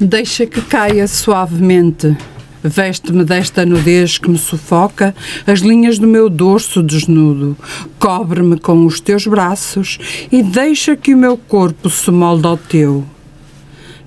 Deixa que caia suavemente. Veste-me desta nudez que me sufoca, as linhas do meu dorso desnudo. Cobre-me com os teus braços e deixa que o meu corpo se molde ao teu.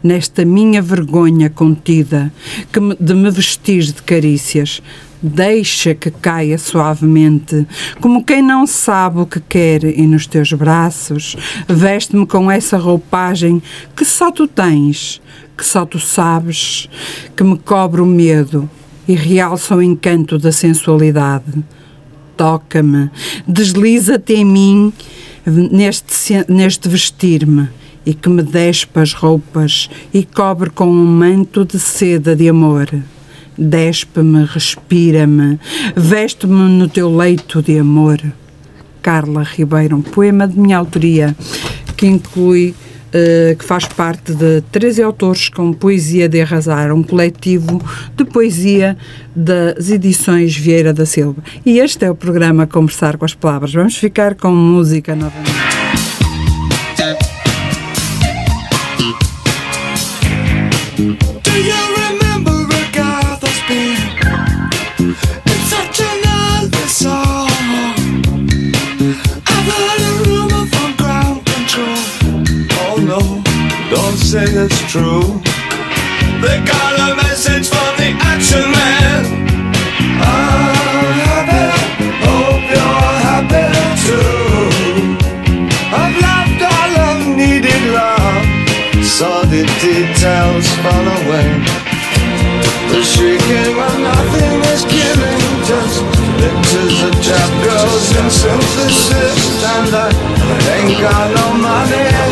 Nesta minha vergonha contida, que me, de me vestir de carícias, deixa que caia suavemente, como quem não sabe o que quer, e nos teus braços veste-me com essa roupagem que só tu tens, que só tu sabes, que me cobre o medo e realça o encanto da sensualidade. Toca-me, desliza-te em mim neste, neste vestir-me e que me despa as roupas e cobre com um manto de seda de amor. Despe-me, respira-me, veste-me no teu leito de amor. Carla Ribeiro, um poema de minha autoria que inclui Uh, que faz parte de 13 autores com Poesia de Arrasar, um coletivo de poesia das edições Vieira da Silva. E este é o programa Conversar com as Palavras. Vamos ficar com música novamente. Say it's true. They got a message from the action man. I'm happy, hope you're happy too. I've loved all I've needed love. Saw the details fall away. The shrieking when nothing is killing. Just pictures of trap girls and synthesis. And I ain't got no money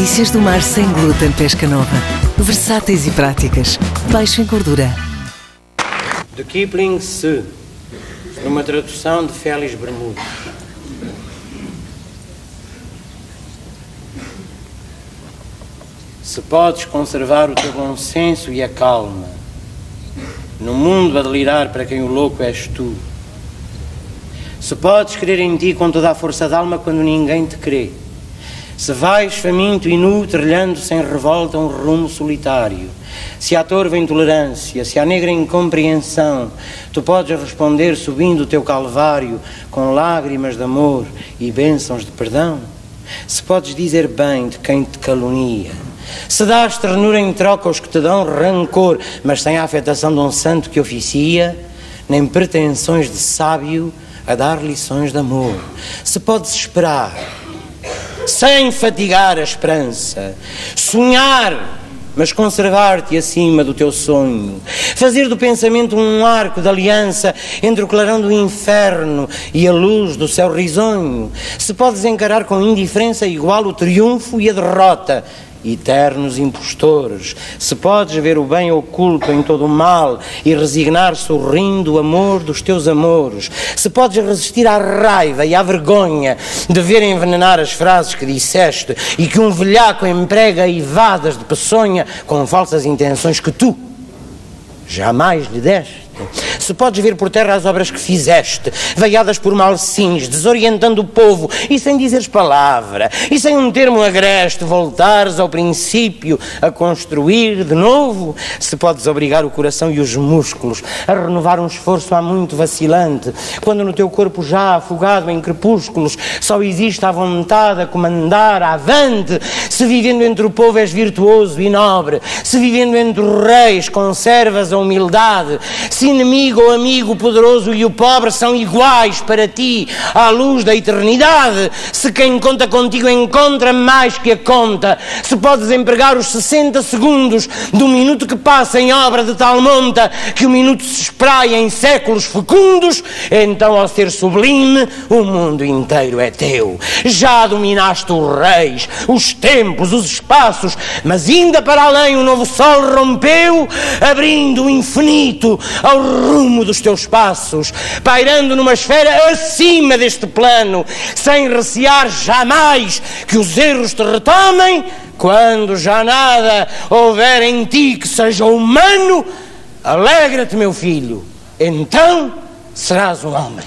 Delícias do mar sem glúten pesca nova. Versáteis e práticas. Baixo em gordura. De Kipling Se, numa tradução de Félix Bermudes. Se podes conservar o teu bom senso e a calma, no mundo a delirar para quem o louco és tu. Se podes crer em ti com toda a força da alma quando ninguém te crê. Se vais faminto e nu, trilhando sem revolta um rumo solitário. Se há torva intolerância, se há negra incompreensão, tu podes responder subindo o teu calvário com lágrimas de amor e bênçãos de perdão. Se podes dizer bem de quem te calunia. Se dás ternura em troca aos que te dão rancor, mas sem a afetação de um santo que oficia, nem pretensões de sábio a dar lições de amor. Se podes esperar, sem fatigar a esperança, sonhar, mas conservar-te acima do teu sonho, fazer do pensamento um arco de aliança entre o clarão do inferno e a luz do céu risonho, se podes encarar com indiferença igual o triunfo e a derrota, eternos impostores, se podes ver o bem oculto em todo o mal e resignar sorrindo o amor dos teus amores, se podes resistir à raiva e à vergonha de ver envenenar as frases que disseste e que um velhaco emprega evadas de peçonha com falsas intenções que tu jamais lhe deste. Se podes vir por terra as obras que fizeste, veiadas por malsins, desorientando o povo e sem dizeres palavra, e sem um termo agreste, voltares ao princípio a construir de novo, se podes obrigar o coração e os músculos a renovar um esforço há muito vacilante, quando no teu corpo já afogado em crepúsculos só existe a vontade a comandar avante, se vivendo entre o povo és virtuoso e nobre, se vivendo entre os reis conservas a humildade, se inimigo ou amigo, o poderoso e o pobre são iguais para ti à luz da eternidade. Se quem conta contigo encontra mais que a conta, se podes empregar os 60 segundos do minuto que passa em obra de tal monta que o minuto se espraia em séculos fecundos, então ao ser sublime, o mundo inteiro é teu. Já dominaste os reis, os tempos, os espaços, mas ainda para além o novo sol rompeu, abrindo o infinito ao rumo dos teus passos, pairando numa esfera acima deste plano, sem recear jamais que os erros te retomem, quando já nada houver em ti que seja humano, alegra-te, meu filho, então serás um homem.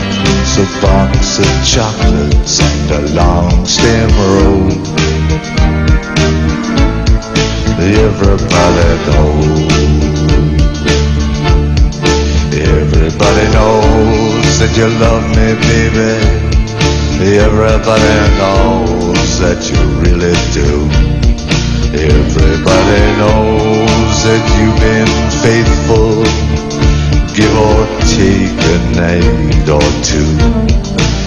a box of chocolates and a long stem road. Everybody knows. Everybody knows that you love me, baby. Everybody knows that you really do. Everybody knows that you've been faithful. Give or take a night or two.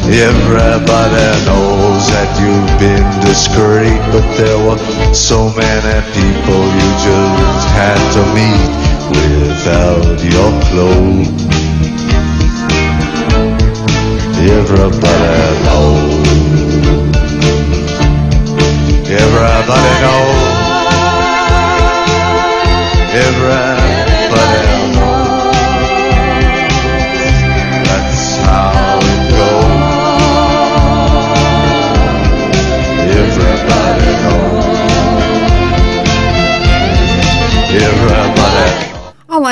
Everybody knows that you've been discreet, but there were so many people you just had to meet without your clothes. Everybody knows. Everybody knows. Everybody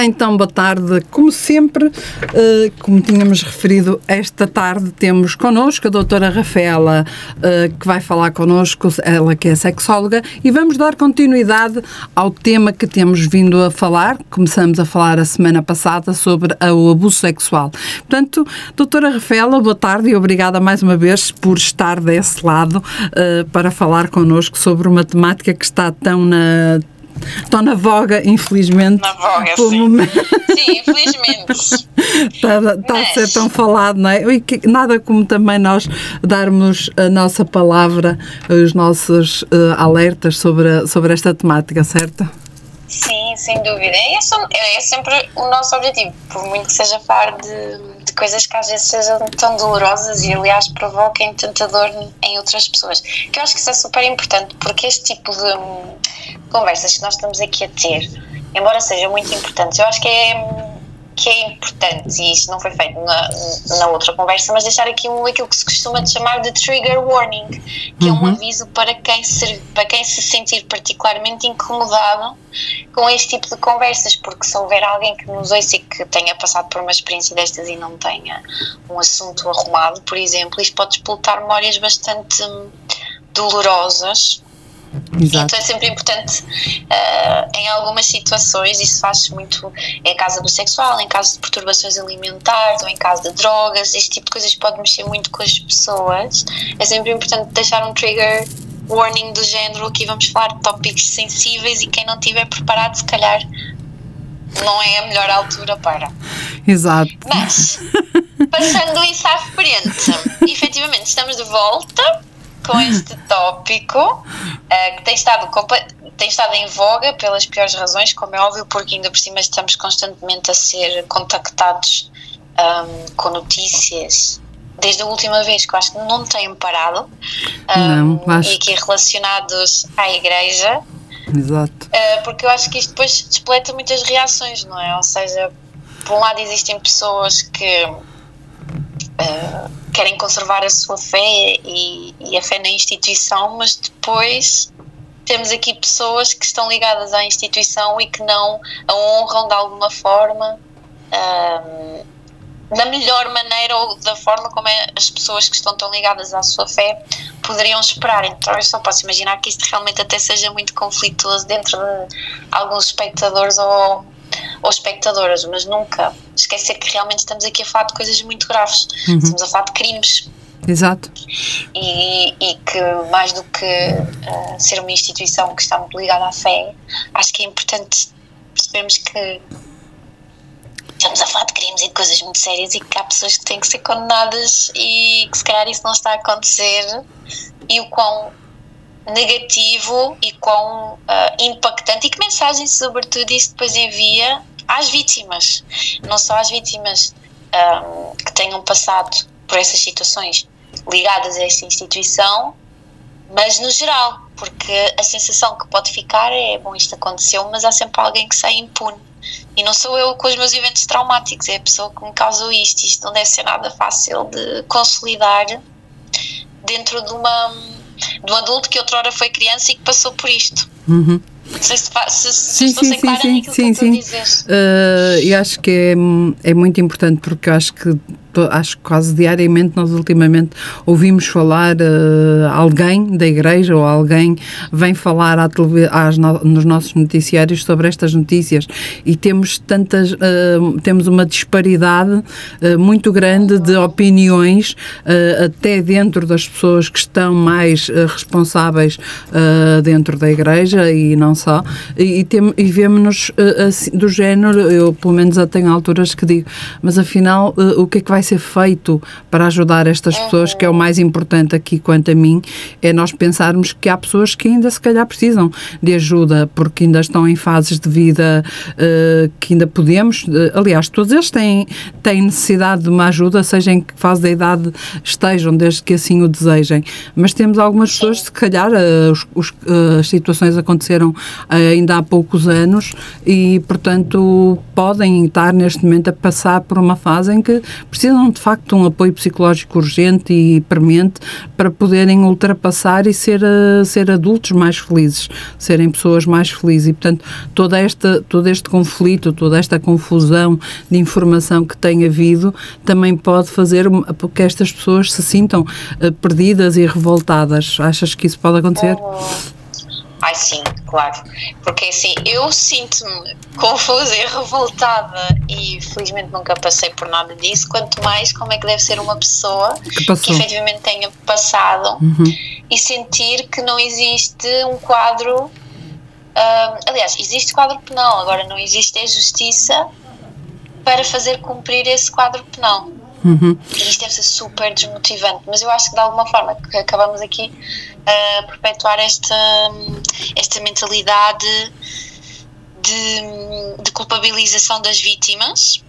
Então, boa tarde. Como sempre, eh, como tínhamos referido, esta tarde temos connosco a doutora Rafaela, eh, que vai falar connosco, ela que é sexóloga, e vamos dar continuidade ao tema que temos vindo a falar. Começamos a falar a semana passada sobre o abuso sexual. Portanto, doutora Rafaela, boa tarde e obrigada mais uma vez por estar desse lado eh, para falar connosco sobre uma temática que está tão na Estão na voga, infelizmente. Na voga, sim. momento. Sim, infelizmente. Está, está a ser tão falado, não é? E que- nada como também nós darmos a nossa palavra, os nossos eh, alertas sobre, a- sobre esta temática, certo? Sim, sem dúvida. É, esse, é sempre o nosso objetivo, por muito que seja falar de, de coisas que às vezes sejam tão dolorosas e, aliás, provoquem tanta dor em outras pessoas. Que eu acho que isso é super importante, porque este tipo de hum, conversas que nós estamos aqui a ter, embora sejam muito importantes, eu acho que é. Que é importante, e isto não foi feito na, na outra conversa, mas deixar aqui um, aquilo que se costuma chamar de trigger warning, que é um aviso para quem, se, para quem se sentir particularmente incomodado com este tipo de conversas, porque se houver alguém que nos ouça e que tenha passado por uma experiência destas e não tenha um assunto arrumado, por exemplo, isto pode explotar memórias bastante dolorosas Exato. Então é sempre importante, ah, em algumas situações, isso faz-se muito em caso abuso sexual, em caso de perturbações alimentares ou em caso de drogas, este tipo de coisas pode mexer muito com as pessoas. É sempre importante deixar um trigger warning do género, aqui vamos falar de tópicos sensíveis e quem não estiver preparado, se calhar não é a melhor altura para. Exato. Mas, passando isso à frente, efetivamente estamos de volta com este tópico eh, que tem estado, tem estado em voga pelas piores razões, como é óbvio, porque ainda por cima estamos constantemente a ser contactados ahm, com notícias. Desde a última vez que eu acho que não têm parado Não, acho e aqui relacionados à igreja, Exato. Uh, porque eu acho que isto depois despleta muitas reações, não é? Ou seja, por um lado existem pessoas que uh, querem conservar a sua fé e, e a fé na instituição, mas depois temos aqui pessoas que estão ligadas à instituição e que não a honram de alguma forma. um, da melhor maneira ou da forma como é as pessoas que estão tão ligadas à sua fé poderiam esperar. Então eu só posso imaginar que isto realmente até seja muito conflituoso dentro de alguns espectadores ou, ou espectadoras, mas nunca esquecer que realmente estamos aqui a falar de coisas muito graves. Estamos a falar de crimes Exato. e, e que mais do que eh, ser uma instituição que está muito ligada à fé, acho que é importante percebermos que estamos a falar de crimes e de coisas muito sérias e que há pessoas que têm que ser condenadas e que se calhar isso não está a acontecer e o quão negativo e quão ah, impactante e que mensagem sobretudo isso depois envia às vítimas, não só às vítimas ahm, que tenham passado por essas situações ligadas a esta instituição, mas no geral, porque a sensação que pode ficar é, bom, isto aconteceu, mas há sempre alguém que sai impune. E não sou eu com os meus eventos traumáticos, é a pessoa que me causou isto. Isto não deve ser nada fácil de consolidar dentro de, uma, de um adulto que outrora foi criança e que passou por isto. Uhum. Não sei se, se, se Sim, estou sim, sim, sim, sim, eu sim. Uh, e acho que é, é muito importante porque eu acho que acho que quase diariamente nós ultimamente ouvimos falar uh, alguém da igreja ou alguém vem falar à às no- nos nossos noticiários sobre estas notícias. E temos tantas uh, temos uma disparidade uh, muito grande de opiniões até dentro das pessoas que estão mais responsáveis dentro da igreja e não só. E, e, e vemos-nos assim, do género eu pelo menos já tenho alturas que digo mas afinal o que é que vai ser feito para ajudar estas pessoas que é o mais importante aqui quanto a mim é nós pensarmos que há pessoas que ainda se calhar precisam de ajuda porque ainda estão em fases de vida uh, que ainda podemos uh, aliás todos eles têm, têm necessidade de uma ajuda seja em que fase da idade estejam desde que assim o desejem. Mas temos algumas pessoas se calhar uh, os, os, as situações aconteceram ainda há poucos anos e portanto podem estar neste momento a passar por uma fase em que precisam de facto um apoio psicológico urgente e premente para poderem ultrapassar e ser, uh, ser adultos mais felizes, serem pessoas mais felizes e portanto toda esta, todo este conflito, toda esta confusão de informação que tem havido também pode fazer que estas pessoas se sintam uh, perdidas e revoltadas. Achas que isso pode acontecer? Ai sim, claro. Porque assim, eu sinto-me confusa e revoltada e felizmente nunca passei por nada disso, quanto mais como é que deve ser uma pessoa Que passou. efetivamente tenha passado Uhum. e sentir que não existe um quadro. ah, aliás, existe quadro penal, agora não existe a justiça para fazer cumprir esse quadro penal. Uhum. E isto deve ser super desmotivante, mas eu acho que de alguma forma que acabamos aqui a perpetuar esta, esta mentalidade de, de culpabilização das vítimas,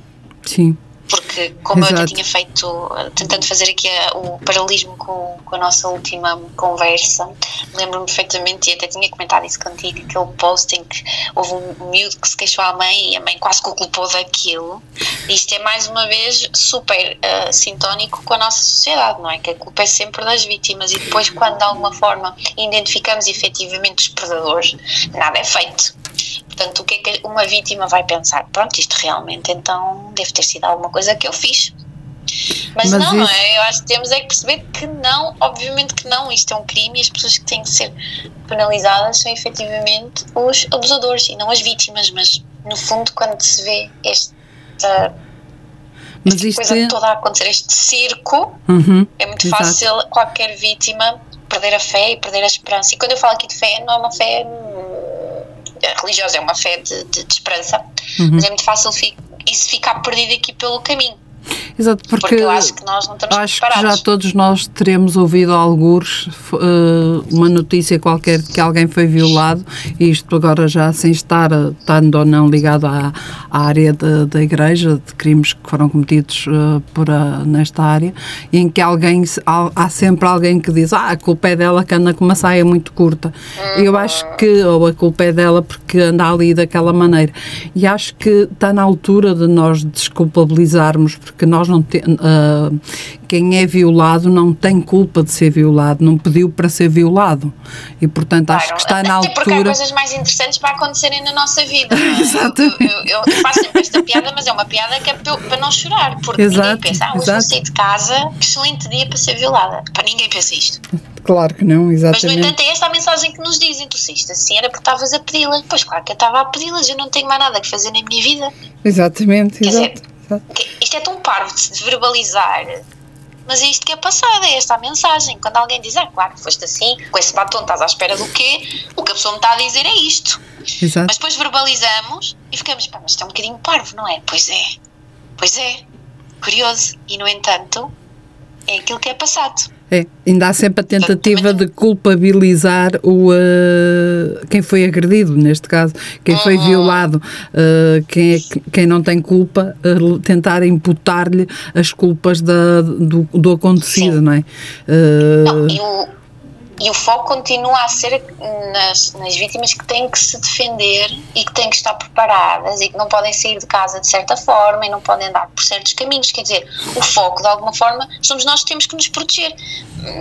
Sim. Porque como eu Exato. até tinha feito, tentando fazer aqui a- o paralelismo com, com a nossa última conversa, lembro-me perfeitamente e até tinha comentado isso contigo, aquele post em que houve um miúdo que se queixou à mãe e a mãe quase que o culpou daquilo. Isto é mais uma vez super eh, sintónico com a nossa sociedade, não é? Que a culpa é sempre das vítimas e depois quando de alguma forma identificamos efetivamente os predadores, nada é feito. Portanto, o que é que uma vítima vai pensar? Pronto, isto realmente então deve ter sido alguma coisa que eu fiz. Mas, Mas não, não isso- é? Eu acho que temos é que perceber que não, obviamente que não, isto é um crime e as pessoas que têm que ser penalizadas são efetivamente os abusadores e não as vítimas, mas no fundo quando se vê esta, Mas esta coisa é. toda a acontecer, este circo, Uhum, é muito exato. fácil qualquer vítima perder a fé e perder a esperança. E quando eu falo aqui de fé, não é uma fé religiosa, é uma fé de, de- de esperança, Uhum. mas é muito fácil fi- isso ficar perdido aqui pelo caminho, Exato, porque, porque eu acho que nós não estamos acho que preparados. já todos nós teremos ouvido alguns eh, uma notícia qualquer de que alguém foi violado e isto agora já sem estar eh, estando ou não ligado à, à área da, da igreja de crimes que foram cometidos eh, por a- nesta área em que alguém há, há sempre alguém que diz ah a culpa é dela que anda com uma saia muito curta eu acho que ou a culpa é dela porque anda ali daquela maneira e acho que está na altura de nós desculpabilizarmos porque nós não te, ah, quem é violado não tem culpa de ser violado, não pediu para ser violado. E portanto acho Claro, que está na até porque há altura. coisas mais interessantes para acontecerem na nossa vida. não é? Exatamente. Eu, eu- eu faço sempre esta piada, mas é uma piada que é para não chorar, porque Exato, ninguém pensa, ah, hoje exato. sair de casa, que excelente dia para ser violada. Para ninguém pensa isto. Claro que não, Mas, no exatamente. entanto, é esta a mensagem que nos dizem: tu saíste assim, era porque estavas a pedi-las. Pois, claro que eu estava a pedi-las, eu não tenho mais nada que fazer na minha vida. Exatamente, Quer exato. exato. Isto é tão parvo de se verbalizar. Mas é isto que é passado, é esta a mensagem. Quando alguém diz, ah, claro, foste assim, com esse batom estás à espera do quê? O que a pessoa me está a dizer é isto. exato. Mas depois verbalizamos e ficamos, pá, mas isto é um bocadinho parvo, não é? Pois é, pois é, curioso. E no entanto, é aquilo que é passado. É, ainda há sempre a tentativa de culpabilizar o, eh, quem foi agredido, neste caso, quem foi Uhum. violado, eh, quem, é que- quem não tem culpa, eh, tentar imputar-lhe as culpas da- do, do acontecido, Sim. não é? Não, e, o, e o foco continua a ser nas, nas vítimas que têm que se defender e que têm que estar preparadas e que não podem sair de casa de certa forma e não podem andar por certos caminhos. Quer dizer, o foco, de alguma forma, somos nós que temos que nos proteger.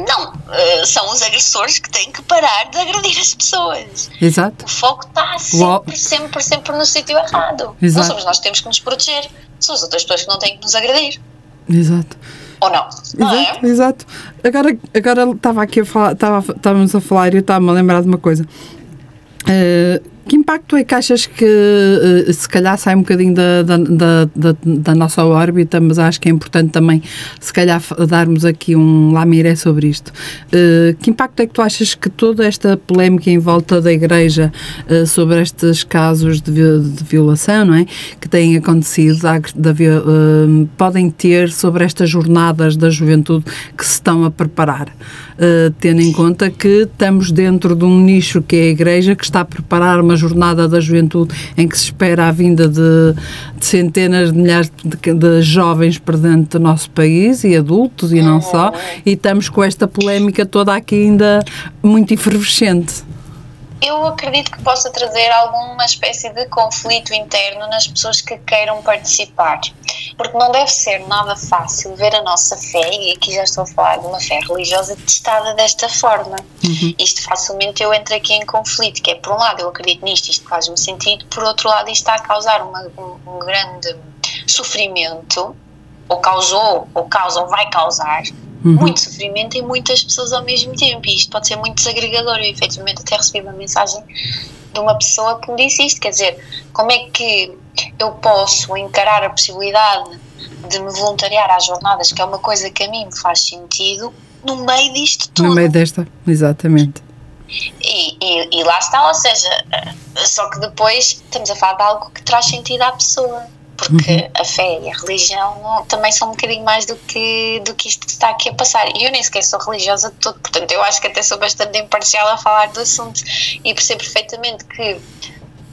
Não, eh, são os agressores que têm que parar de agredir as pessoas. exato. O foco está sempre, sempre, sempre no sítio errado. Exato. Não somos nós que temos que nos proteger, são as outras pessoas que não têm que nos agredir. Exato. Ou não? Não é? Exato, exato. Agora, agora estava aqui a falar, estávamos a falar e eu estava-me a lembrar de uma coisa. Eh, que impacto é que achas que eh, se calhar sai um bocadinho da, da, da, da- nossa órbita, mas acho que é importante também se calhar darmos aqui um lamiré sobre isto. Eh, que impacto é que tu achas que toda esta polémica em volta da Igreja eh, sobre estes casos de, de violação, não é? Que têm acontecido, da, podem ter sobre estas jornadas da juventude que se estão a preparar? Tendo em conta que estamos dentro de um nicho que é a Igreja, que está a preparar uma jornada da juventude em que se espera a vinda de, de centenas de milhares de, de jovens para dentro do nosso país e adultos e não só, e estamos com esta polémica toda aqui ainda muito efervescente. Eu acredito que possa trazer alguma espécie de conflito interno nas pessoas que queiram participar, porque não deve ser nada fácil ver a nossa fé, e aqui já estou a falar de uma fé religiosa testada desta forma. Isto facilmente eu entro aqui em conflito, que é por um lado eu acredito nisto, isto faz-me sentido, por outro lado isto está a causar uma- um, um grande sofrimento, ou causou, ou causa, ou vai causar, muito sofrimento em muitas pessoas ao mesmo tempo. E isto pode ser muito desagregador. Eu, efetivamente, até recebi uma mensagem de uma pessoa que me disse isto: quer dizer, como é que eu posso encarar a possibilidade de me voluntariar às jornadas, que é uma coisa que a mim me faz sentido, no meio disto tudo? No meio desta, exatamente. E, e- e lá está, ou seja, eh, só que depois estamos a falar de algo que traz sentido à pessoa. Porque a fé e a religião também são um bocadinho mais do que, do que isto que está aqui a passar. E eu nem sequer sou religiosa de todo, portanto, eu acho que até sou bastante imparcial a falar do assunto e percebo perfeitamente que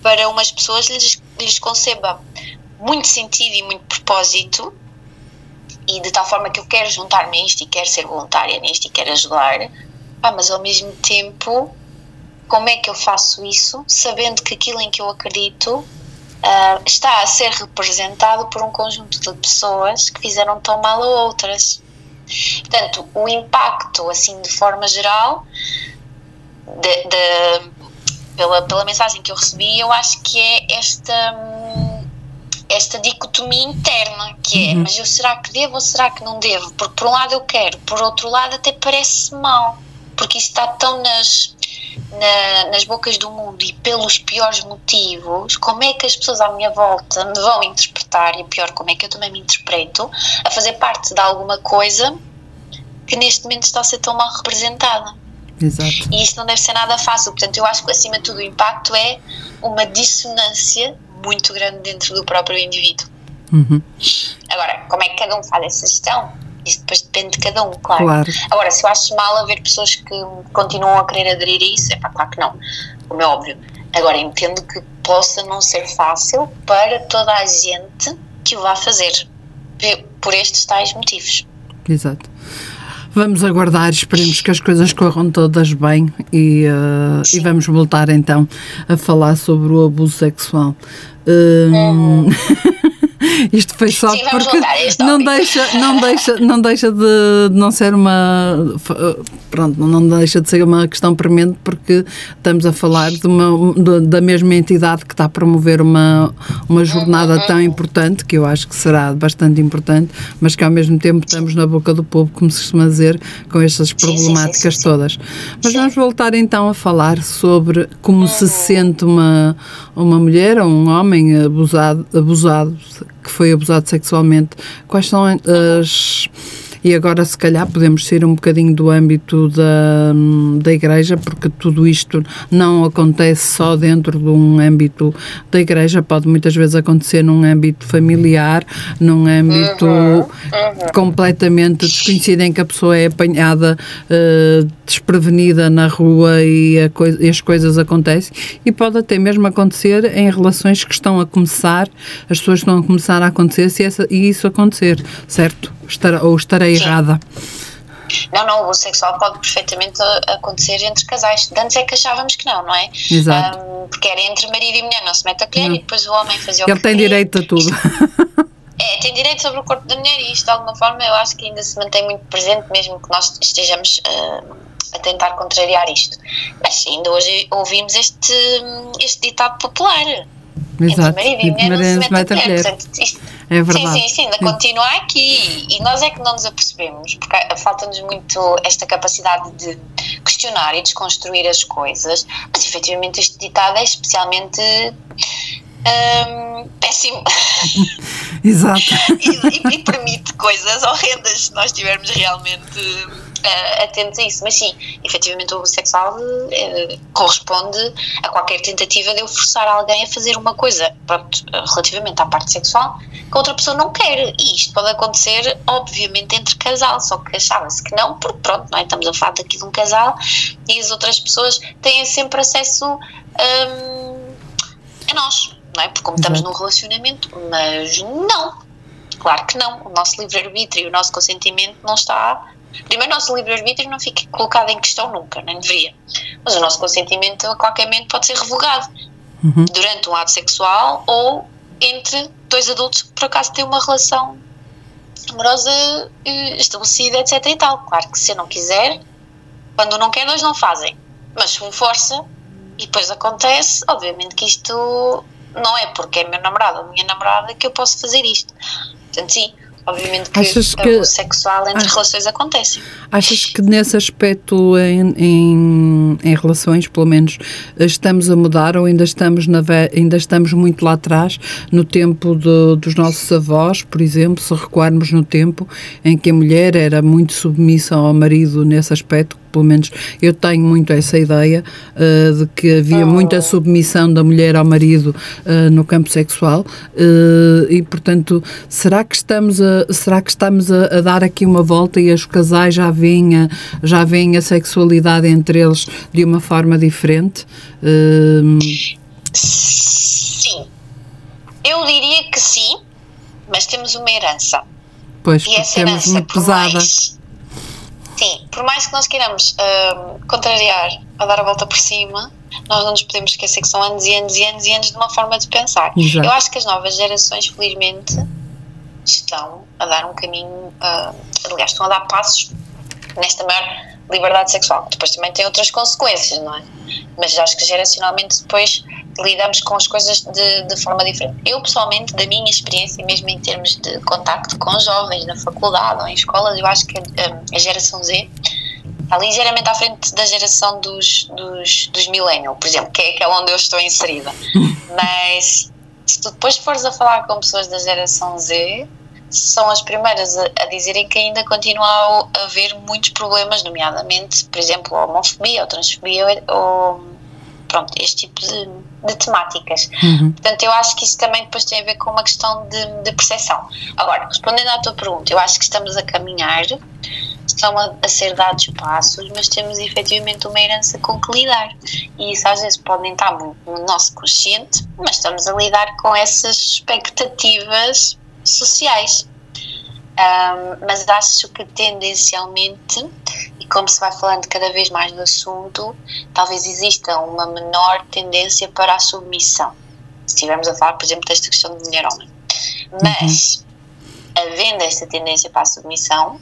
para umas pessoas lhes, lhes conceba muito sentido e muito propósito, e de tal forma que eu quero juntar-me a isto e quero ser voluntária nisto e quero ajudar, ah, mas ao mesmo tempo, como é que eu faço isso sabendo que aquilo em que eu acredito ah, está a ser representado por um conjunto de pessoas que fizeram tão mal a outras? Portanto, o impacto, assim, de forma geral, de- de- pela, pela mensagem que eu recebi, eu acho que é esta. esta dicotomia interna, que é, mas eu será que devo ou será que não devo? Porque por um lado eu quero, por outro lado até parece mal, porque isso está tão nas, na- nas bocas do mundo e pelos piores motivos, como é que as pessoas à minha volta me vão interpretar, e pior, como é que eu também me interpreto, a fazer parte de alguma coisa que neste momento está a ser tão mal representada. Exato. E isto não deve ser nada fácil. Portanto, eu acho que acima de tudo o impacto é uma dissonância muito grande dentro do próprio indivíduo. Uhum. Agora, como é que cada um faz essa gestão? Isso depois depende de cada um, claro. Claro. Agora, se eu acho mal haver pessoas que continuam a querer aderir a isso, é pá, claro que não, como é óbvio. Agora, entendo que possa não ser fácil para toda a gente que o vá fazer, por estes tais motivos. Exato. Vamos aguardar, esperemos que as coisas corram todas bem e, eh, e vamos voltar então a falar sobre o abuso sexual. Hum, Isto foi só Sim, porque não deixa, não deixa, não deixa de não ser uma f- pronto, não deixa de ser uma questão premente porque estamos a falar de uma, de- da mesma entidade que está a promover uma, uma jornada tão importante, que eu acho que será bastante importante, mas que ao mesmo tempo estamos na boca do povo, como se costuma dizer, com estas problemáticas sim, sim. todas. Mas vamos voltar então a falar sobre como se sente uma, uma mulher ou um homem abusado, abusado, que foi abusado sexualmente. Quais são as. E agora, se calhar, podemos sair um bocadinho do âmbito da, da igreja, porque tudo isto não acontece só dentro de um âmbito da igreja, pode muitas vezes acontecer num âmbito familiar, num âmbito completamente desconhecido em que a pessoa é apanhada eh, desprevenida na rua e, coi- e as coisas acontecem. E pode até mesmo acontecer em relações que estão a começar, as pessoas estão a começar a acontecer se essa, e isso acontecer, certo? Estar, ou estarei Sim. errada. Não, não, o abuso sexual pode perfeitamente acontecer entre casais. Antes é que achávamos que não, não é? Exato. Ahm, porque era entre marido e mulher, não se mete a colher Não. e depois o homem fazia o Ele que tem queria. direito a tudo. É, tem direito sobre o corpo da mulher e isto de alguma forma eu acho que ainda se mantém muito presente, mesmo que nós estejamos ah, a tentar contrariar isto. Mas ainda hoje ouvimos este, este ditado popular. Exato. Entre marido e mulher não se mete a colher. Portanto, isto- É verdade. Sim, sim, sim, ainda continua aqui e nós é que não nos apercebemos, porque falta-nos muito esta capacidade de questionar e desconstruir as coisas, mas efetivamente este ditado é especialmente hum, péssimo Exato. e, e- e permite coisas horrendas se nós estivermos realmente eh, atentos a isso. Mas sim, efetivamente o abuso sexual eh, corresponde a qualquer tentativa de eu forçar alguém a fazer uma coisa, pronto, relativamente à parte sexual, que a outra pessoa não quer. E isto pode acontecer, obviamente, entre casal, só que achava-se que não, porque pronto, não é? estamos a falar daqui de um casal e as outras pessoas têm sempre acesso hum, a nós, não é? Porque como estamos num relacionamento, mas não. Claro que não. O nosso livre-arbítrio, o nosso consentimento não está. Primeiro, o nosso livre-arbítrio não fica colocado em questão nunca, nem deveria. Mas o nosso consentimento a qualquer momento pode ser revogado durante um ato sexual ou entre dois adultos que por acaso têm uma relação amorosa eh, estabelecida, etc. e tal. Claro que se eu não quiser, quando não quer, dois não fazem. Mas se um força e depois acontece, obviamente que isto não é porque é meu namorado ou minha namorada que eu posso fazer isto. Portanto, sim, obviamente que Achas o que- sexual entre relações acontece. Achas que nesse aspecto, em, em, em relações, pelo menos, estamos a mudar ou ainda estamos, na ainda estamos muito lá atrás, no tempo do- dos nossos avós, por exemplo, se recuarmos no tempo em que a mulher era muito submissa ao marido nesse aspecto? Pelo menos eu tenho muito essa ideia eh, de que havia muita submissão da mulher ao marido eh, no campo sexual eh, e, portanto, será que estamos a, será que estamos a, a dar aqui uma volta e os casais já veem, a, já veem a sexualidade entre eles de uma forma diferente? Sim. Eu diria que sim, mas temos uma herança. pois, E essa herança, muito pesada. mais. Sim, por mais que nós queiramos ahm, contrariar, a dar a volta por cima, nós não nos podemos esquecer que são anos e anos e anos e anos de uma forma de pensar. Exato. Eu acho que as novas gerações, felizmente, estão a dar um caminho, ah, aliás, estão a dar passos nesta maior liberdade sexual. Depois também tem outras consequências, não é? Mas acho que geracionalmente depois lidamos com as coisas de, de forma diferente. Eu, pessoalmente, da minha experiência, mesmo em termos de contacto com jovens na faculdade ou em escolas, eu acho que a, a geração Z está ligeiramente à frente da geração dos, dos, dos millennial, por exemplo, que é aquela onde eu estou inserida. Mas se tu depois fores a falar com pessoas da geração Z, são as primeiras a, a dizerem que ainda continua a haver muitos problemas, nomeadamente, por exemplo, a homofobia ou transfobia ou pronto, este tipo de, de temáticas. Portanto, eu acho que isso também depois tem a ver com uma questão de, de percepção. Agora, respondendo à tua pergunta, eu acho que estamos a caminhar, estão a, a ser dados passos, mas temos efetivamente uma herança com que lidar. E isso às vezes pode nem estar muito no nosso consciente, mas estamos a lidar com essas expectativas sociais. Um, mas acho que tendencialmente, e como se vai falando cada vez mais do assunto, talvez exista uma menor tendência para a submissão. Se estivermos a falar, por exemplo, desta questão de mulher-homem. Mas, havendo esta tendência para a submissão,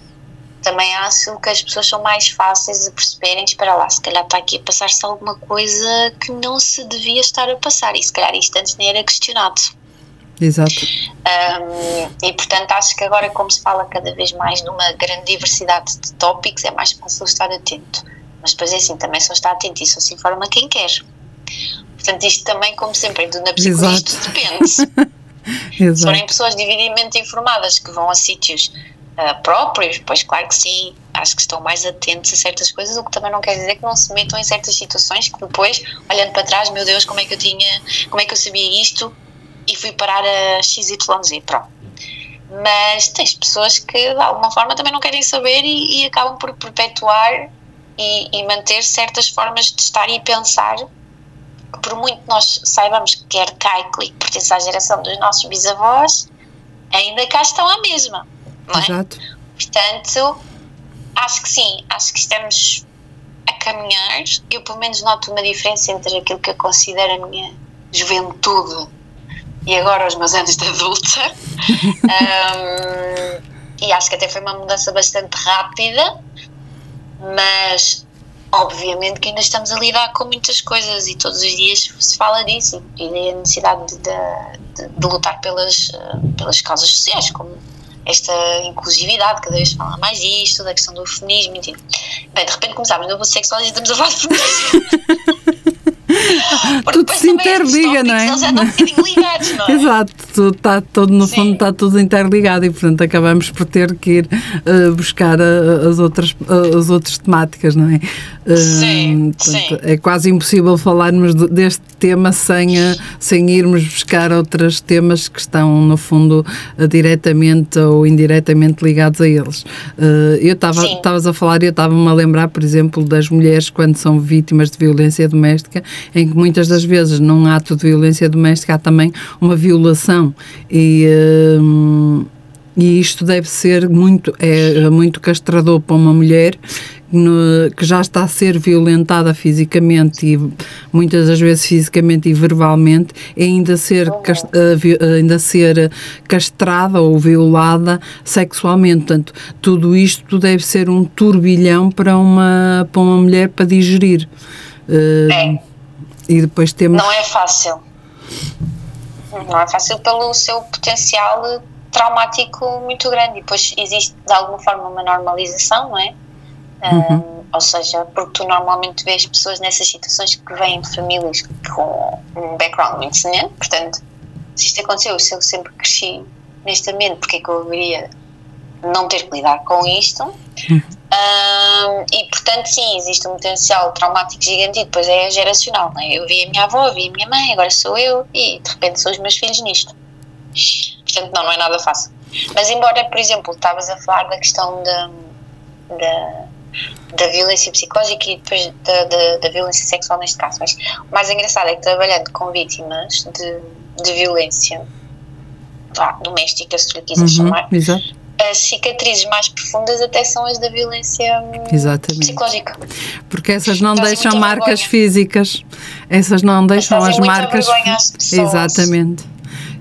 também acho que as pessoas são mais fáceis de perceberem, espera lá, se calhar está aqui a passar-se alguma coisa que não se devia estar a passar, e se calhar isto antes nem era questionado. Exato. Um, e portanto acho que agora como se fala cada vez mais numa grande diversidade de tópicos é mais fácil estar atento mas depois é assim, também só está atento e só se informa quem quer portanto isto também como sempre na psicologia Exato. depende se Exato. forem pessoas devidamente informadas que vão a sítios ah, próprios, pois claro que sim acho que estão mais atentos a certas coisas o que também não quer dizer que não se metam em certas situações que depois, olhando para trás meu Deus, como é que eu tinha como é que eu sabia isto e fui parar a XYZ, pronto. Mas tens pessoas que de alguma forma também não querem saber e, e acabam por perpetuar e, e manter certas formas de estar e pensar por muito nós saibamos que é arcaico e que pertence à geração dos nossos bisavós, ainda cá estão a mesma, não é? Exato. Portanto, acho que sim, acho que estamos a caminhar. Eu, pelo menos, noto uma diferença entre aquilo que eu considero a minha juventude e agora os meus anos de adulta. Um, e acho que até foi uma mudança bastante rápida, mas obviamente que ainda estamos a lidar com muitas coisas e todos os dias se fala disso e da necessidade de, de, de lutar pelas, eh, pelas causas sociais, como esta inclusividade, cada vez se fala mais disto, da questão do feminismo, enfim. Bem, de repente começámos no sexual e estamos a falar de feminismo. Tudo se estes interliga, não é? Eles já estão um bocadinho ligados, não é? Exato, tudo está todo, no Sim. fundo está tudo interligado e portanto acabamos por ter que ir eh, buscar eh, as, outras, eh, as outras temáticas, não é? Sim, portanto, sim. É quase impossível falarmos de- deste tema sem, sem irmos buscar outros temas que estão no fundo diretamente ou indiretamente ligados a eles. Eu estava estavas a falar e eu estava-me a lembrar, por exemplo, das mulheres quando são vítimas de violência doméstica, em que muitas das vezes num ato de violência doméstica há também uma violação. E hum, e isto deve ser muito é muito castrador para uma mulher no- que já está a ser violentada fisicamente e muitas das vezes fisicamente e verbalmente e ainda ser eh, vi- ainda ser castrada ou violada sexualmente. Portanto tudo isto deve ser um turbilhão para uma para uma mulher para digerir. Eh, É. e depois temos Não é fácil. Não é fácil pelo seu potencial traumático muito grande. E depois existe de alguma forma uma normalização, não é? Um, ou seja, porque tu normalmente vês pessoas nessas situações que vêm de famílias com um background muito semelhante, portanto, se isto aconteceu, se eu sempre cresci neste ambiente, porque é que eu deveria não ter que lidar com isto? Um, e portanto, sim, existe um potencial traumático gigante e depois é geracional. Não é? Eu vi a minha avó, vi a minha mãe, agora sou eu e de repente são os meus filhos nisto. Portanto, não, não é nada fácil. Mas, embora, por exemplo, estavas a falar da questão da, da, da violência psicológica e depois da, da, da violência sexual, neste caso, mas o mais engraçado é que trabalhando com vítimas de, de violência doméstica, se tu lhe quiseres Uhum, chamar, exato, as cicatrizes mais profundas até são as da violência hum, Exatamente. psicológica. Porque essas não deixam marcas vergonha. físicas, essas não deixam as marcas. às. Exatamente.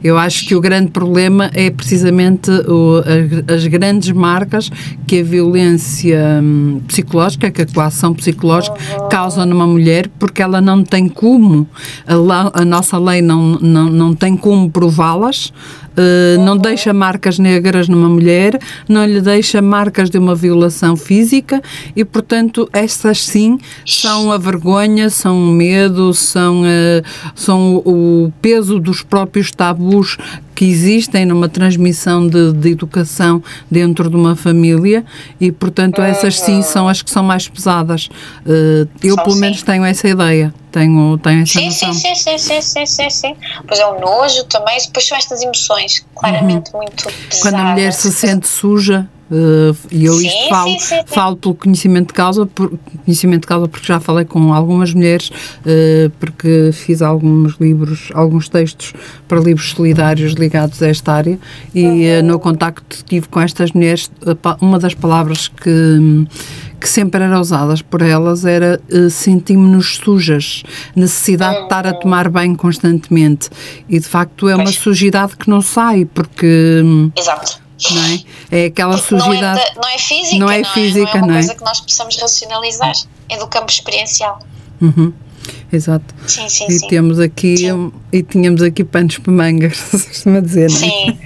Eu acho que o grande problema é precisamente o- as, as grandes marcas que a violência hum, psicológica, que a coação psicológica causa numa mulher, porque ela não tem como, a, a nossa lei não, não, não tem como prová-las, eh, não deixa marcas negras numa mulher, não lhe deixa marcas de uma violação física e, portanto, estas sim são a vergonha, são o medo, são, eh, são o peso dos próprios tabus que existem numa transmissão de, de educação dentro de uma família e, portanto, essas sim são as que são mais pesadas. Eh, eu, São pelo sim. menos, tenho essa ideia, tenho, tenho essa Sim, noção. sim, sim, sim, sim, sim, sim, sim. Pois é o nojo também, depois são estas emoções claramente muito pesadas. Uhum. Quando a mulher se sente suja, eh, e eu Sim, isto falo, sim, sim, falo pelo conhecimento de causa, por, conhecimento de causa porque já falei com algumas mulheres, eh, porque fiz alguns livros, alguns textos para livros solidários ligados a esta área e eh, no contacto que tive com estas mulheres, uma das palavras que que sempre eram usadas por elas era eh, sentimos-nos sujas, necessidade de estar a tomar banho constantemente. E de facto é uma sujidade que não sai porque hum, Exato. Não é? É aquela Não é, sujidade. não é física, Não não é é, física, não é uma não é? coisa que nós possamos racionalizar. É do campo experiencial. Uhum, Exato. Sim, sim, E sim. temos aqui Sim. e tínhamos aqui panos para mangas, se costuma dizer, não é? Sim.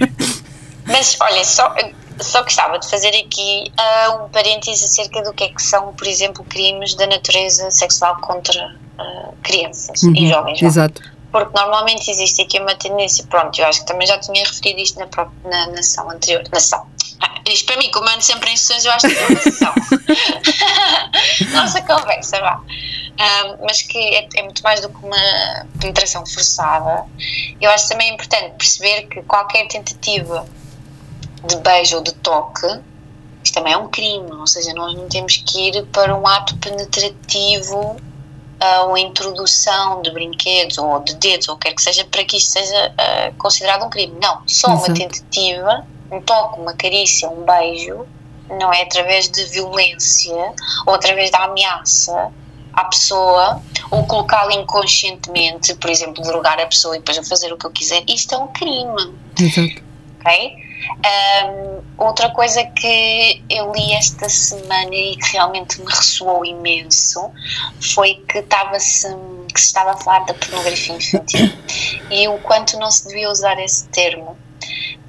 Mas olha, só, só gostava de fazer aqui ah, um parêntese acerca do que é que são, por exemplo, crimes da natureza sexual contra ah, crianças e jovens. Uhum, Exato. Porque normalmente existe aqui uma tendência, pronto, eu acho que também já tinha referido isto na, pró- na nação anterior. Nação. Ah, isto para mim, como ando sempre em sessões, eu acho que é uma sessão. Nossa conversa, vá. Ah, mas que é, é muito mais do que uma penetração forçada. Eu acho também importante perceber que qualquer tentativa de beijo ou de toque, isto também é um crime, ou seja, nós não temos que ir para um ato penetrativo ah, ou introdução de brinquedos ou de dedos ou o que quer que seja para que isto seja ah, considerado um crime. Não, só uma Exato. tentativa, um toque, uma carícia, um beijo, não é através de violência ou através da ameaça à pessoa ou colocá-la inconscientemente, por exemplo, drogar a pessoa e depois eu fazer o que eu quiser. Isto é um crime Exato. ok? Ahm, outra coisa que eu li esta semana e que realmente me ressoou imenso foi que estava-se que se estava a falar da pornografia infantil e o quanto não se devia usar esse termo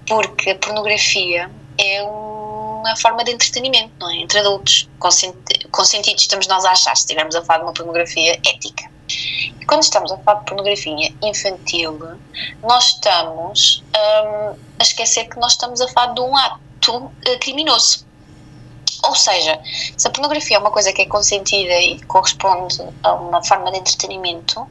porque a pornografia é uma forma de entretenimento, não é? Entre adultos, consenti- consentidos, estamos nós a achar, se estivermos a falar de uma pornografia ética. Quando estamos a falar de pornografia infantil, nós estamos hum, a esquecer que nós estamos a falar de um ato eh, criminoso. Ou seja, se a pornografia é uma coisa que é consentida e corresponde a uma forma de entretenimento,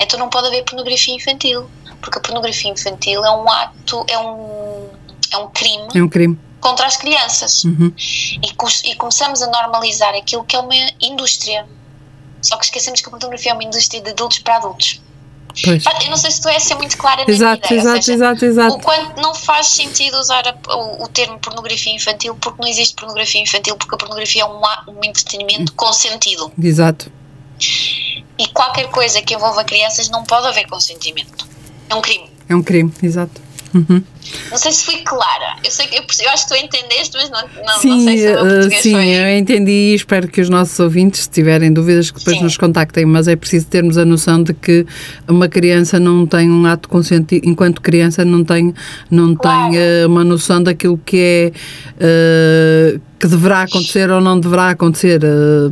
então não pode haver pornografia infantil, porque a pornografia infantil é um ato, é um, é um crime É um crime. contra as crianças. Uhum. E, e começamos a normalizar aquilo que é uma indústria. Só que esquecemos que a pornografia é uma indústria de adultos para adultos. Pois. Eu não sei se estou a ser muito clara na Exato, ideia. exato, seja, exato, O exato. quanto não faz sentido usar a- o, o termo pornografia infantil porque não existe pornografia infantil, porque a pornografia é um, um entretenimento consentido. Exato. E qualquer coisa que envolva crianças não pode haver consentimento. É um crime. É um crime, exato. Uhum. Não sei se fui clara. Eu, sei que, eu, eu acho que tu entendeste, mas não, não, não Sim, sei se o eh, sim, foi. eu entendi e espero que os nossos ouvintes, se tiverem dúvidas, que depois Sim. nos contactem, mas é preciso termos a noção de que uma criança não tem um ato consentido, enquanto criança não tem, não Claro. tem eh, uma noção daquilo que é eh, que deverá acontecer ou não deverá acontecer,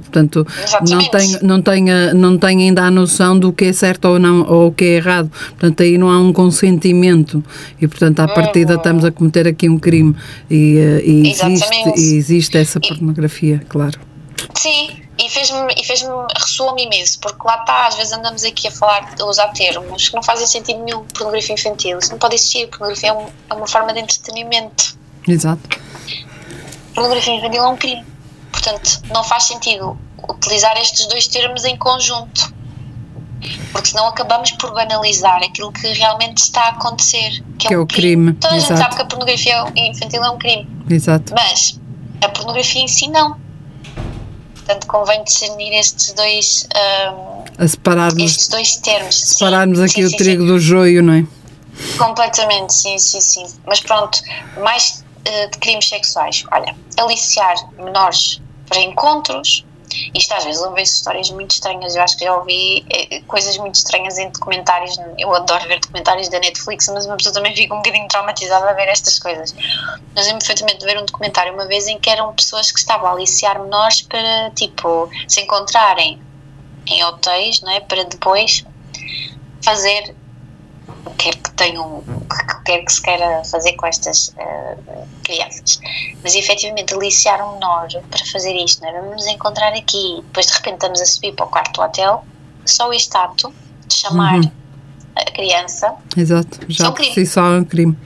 portanto não Exatamente. tem, não, tem, não tem ainda a noção do que é certo ou não ou o que é errado, portanto aí não há um consentimento e portanto à partida estamos a cometer aqui um crime e, eh, e existe, e existe essa pornografia, claro. Sim, e fez-me e fez ressoa-me imenso, porque lá está, às vezes andamos aqui a falar, a usar termos que não fazem sentido nenhum. Pornografia infantil, isso não pode existir. Pornografia é, um- é uma forma de entretenimento. Exato. Pornografia infantil é um crime. Portanto, não faz sentido utilizar estes dois termos em conjunto. Porque senão acabamos por banalizar aquilo que realmente está a acontecer, que, Que é é um o crime, Toda a gente exato. sabe que a pornografia infantil é um crime. Exato. Mas a pornografia em si não. Portanto, convém discernir estes dois, ahm, A separarmos, estes dois termos. Sim, separarmos aqui sim, o sim, trigo sim. do joio, não é? Completamente, sim, sim, sim. Mas pronto, mais eh, de crimes sexuais. Olha, aliciar menores para encontros. Isto às vezes ouve-se histórias muito estranhas. Eu acho que já ouvi eh, coisas muito estranhas em documentários. Eu adoro ver documentários da Netflix, mas uma pessoa também fica um bocadinho traumatizada a ver estas coisas. Nós lembro perfeitamente de ver um documentário uma vez em que eram pessoas que estavam a aliciar menores para, tipo, se encontrarem em hotéis, não é? Para depois fazer o que quer que tenham, o que quer que se queira fazer com estas eh, crianças. Mas efetivamente aliciar um menor para fazer isto, não é? Vamos nos encontrar aqui, depois de repente estamos a subir para o quarto do hotel, só este ato de chamar Uhum. a criança Exato, já Só por si só é um crime.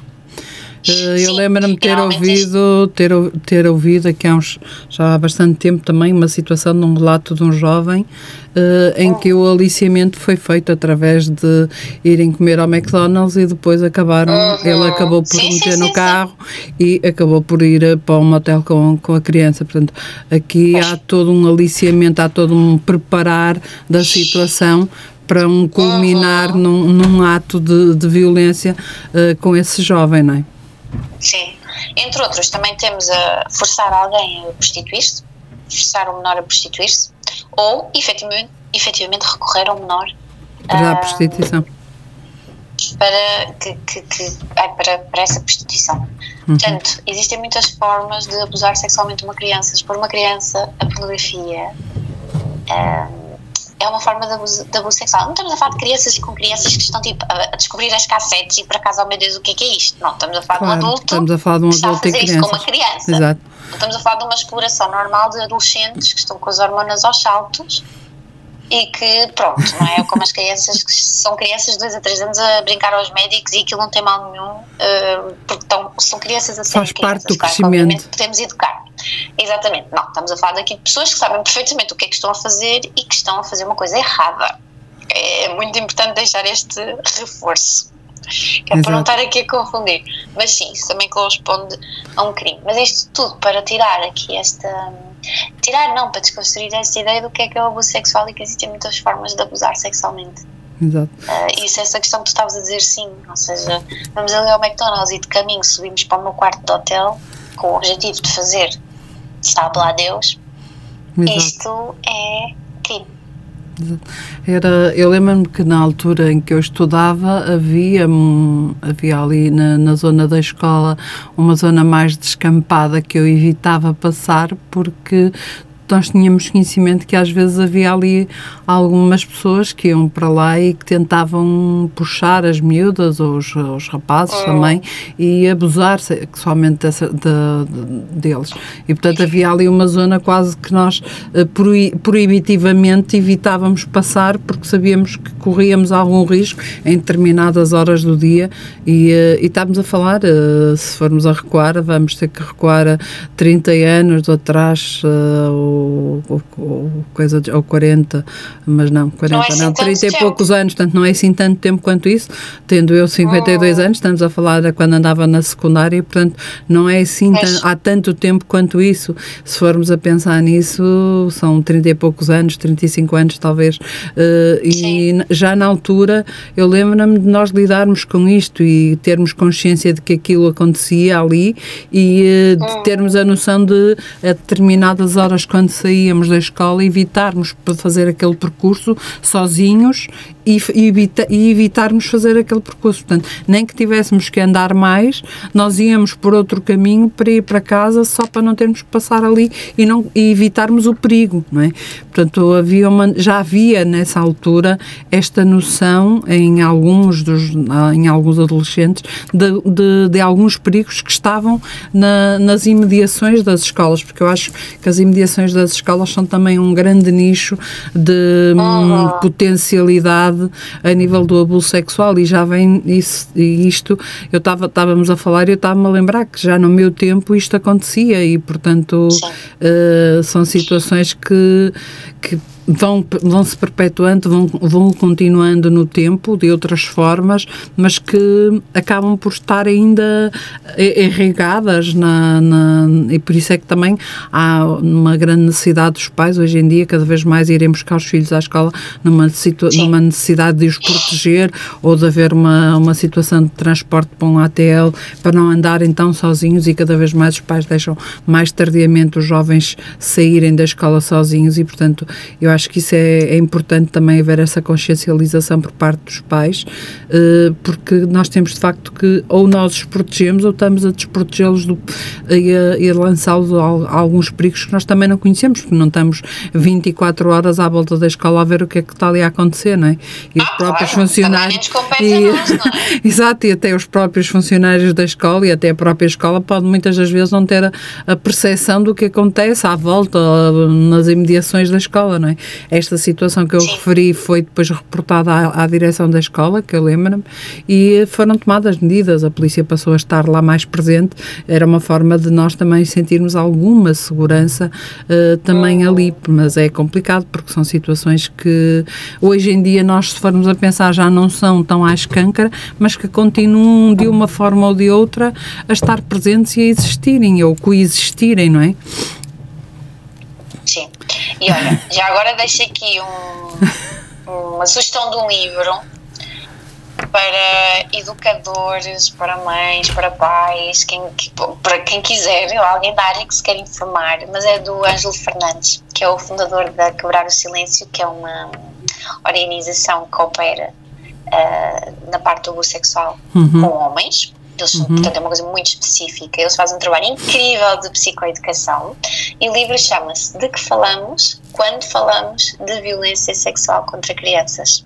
Eh, Eu lembro-me ter ouvido, ter, ter ouvido aqui há uns, já há bastante tempo também, uma situação de um relato de um jovem eh, em que o aliciamento foi feito através de irem comer ao McDonald's e depois acabaram, ele acabou por Sim, meter sim, no sim. carro e acabou por ir eh, para um motel com, com a criança. Portanto, aqui há todo um aliciamento, há todo um preparar da situação para um culminar num, num ato de, de violência eh, com esse jovem, não é? Sim. Entre outros, também temos a forçar alguém a prostituir-se, forçar o menor a prostituir-se, ou efetivamente, efetivamente recorrer ao menor Para a ah, prostituição. para, que, que, que, ai, para, para essa prostituição. Portanto, existem muitas formas de abusar sexualmente uma criança. Expor uma criança a pornografia ah, é uma forma de abuso, de abuso sexual. Não estamos a falar de crianças com crianças que estão tipo, a, descobrir as cassetes e por acaso, oh meu Deus, o que é que é isto? Não, estamos a falar de um Claro, adulto estamos a falar de um que está a adulto fazer isto com uma criança. Exato. Não estamos a falar de uma exploração normal de adolescentes que estão com as hormonas aos saltos e que, pronto, não é como as crianças que são crianças de 2 a 3 anos a brincar aos médicos e aquilo não tem mal nenhum, eh, porque estão, são crianças a serem Faz parte crianças, do claro crescimento. obviamente podemos educar. Exatamente, não, estamos a falar daqui de pessoas que sabem perfeitamente o que é que estão a fazer e que estão a fazer uma coisa errada. É muito importante deixar este reforço. Que é para não estar aqui a confundir. Mas sim, isso também corresponde a um crime. Mas isto tudo para tirar aqui esta. Tirar não, para desconstruir esta ideia do que é que é o abuso sexual e que existem muitas formas de abusar sexualmente. Exato. Uh, isso é essa questão que tu estavas a dizer, sim. Ou seja, vamos ali ao McDonald's e de caminho subimos para o meu quarto de hotel com o objetivo de fazer, sabe lá Deus, Exato. isto é crime. Era, eu lembro-me que na altura em que eu estudava havia, havia ali na, na zona da escola uma zona mais descampada que eu evitava passar porque nós tínhamos conhecimento que às vezes havia ali algumas pessoas que iam para lá e que tentavam puxar as miúdas ou os, os rapazes também e abusar sexualmente dessa, de- de- deles. E portanto havia ali uma zona quase que nós eh, proi- proibitivamente evitávamos passar porque sabíamos que corríamos algum risco em determinadas horas do dia e, eh, e estávamos a falar, eh, se formos a recuar, vamos ter que recuar a 30 anos atrás eh, ou, ou, ou coisa de, ou 40, mas não, 40 Não não, é assim tanto 30 e poucos anos, portanto não é assim tanto tempo quanto isso, tendo eu 52 anos, estamos a falar de quando andava na secundária, portanto não é assim tan- há tanto tempo quanto isso. Se formos a pensar nisso, são 30 e poucos anos, 35 anos talvez, eh, e já na altura eu lembro-me de nós lidarmos com isto e termos consciência de que aquilo acontecia ali e eh, de termos a noção de a determinadas horas quando saíamos da escola evitarmos fazer aquele percurso sozinhos e, e evita- e evitarmos fazer aquele percurso. Portanto, nem que tivéssemos que andar mais, nós íamos por outro caminho para ir para casa só para não termos que passar ali e, não, e evitarmos o perigo, não é? Portanto, havia uma, já havia nessa altura esta noção em alguns, dos, em alguns adolescentes de, de, de alguns perigos que estavam na- nas imediações das escolas, porque eu acho que as imediações das escolas são também um grande nicho de hum, potencialidade a nível do abuso sexual e já vem isso, isto, eu estava estávamos a falar e eu estava-me a lembrar que já no meu tempo isto acontecia e portanto eh, são situações que, que vão, vão se perpetuando, vão, vão continuando no tempo de outras formas, mas que acabam por estar ainda irrigadas na, na, e por isso é que também há uma grande necessidade dos pais hoje em dia, cada vez mais irem buscar os filhos à escola numa, situa numa necessidade de os proteger ou de haver uma, uma situação de transporte para um ATL para não andarem tão sozinhos e cada vez mais os pais deixam mais tardiamente os jovens saírem da escola sozinhos e portanto eu acho que isso é, é importante também haver essa consciencialização por parte dos pais uh, porque nós temos de facto que ou nós os protegemos ou estamos a desprotegê-los e a, a lançá-los a, a alguns perigos que nós também não conhecemos porque não estamos 24 horas à volta da escola a ver o que é que está ali a acontecer, não é? E os ah, próprios claro, funcionários. E, nós, é? exato, e até os próprios funcionários da escola e até a própria escola pode muitas das vezes não ter a, a percepção do que acontece à volta, nas imediações da escola, não é? Esta situação que eu Sim. referi foi depois reportada à, à direção da escola, que eu lembro-me, e foram tomadas medidas, a polícia passou a estar lá mais presente, era uma forma de nós também sentirmos alguma segurança uh, também uhum. ali, mas é complicado porque são situações que hoje em dia nós, se formos a pensar, já não são tão à escâncara, mas que continuam de uma forma ou de outra a estar presentes e a existirem ou coexistirem, não é? E olha, já agora deixo aqui um, uma sugestão de um livro para educadores, para mães, para pais, quem, para quem quiser, alguém da área que se quer informar, mas é do Ângelo Fernandes, que é o fundador da Quebrar o Silêncio, que é uma organização que opera uh, na parte do abuso sexual uhum. com homens. Eles, uhum. Portanto, é uma coisa muito específica. Eles fazem um trabalho incrível de psicoeducação. E o livro chama-se De que falamos quando falamos de violência sexual contra crianças.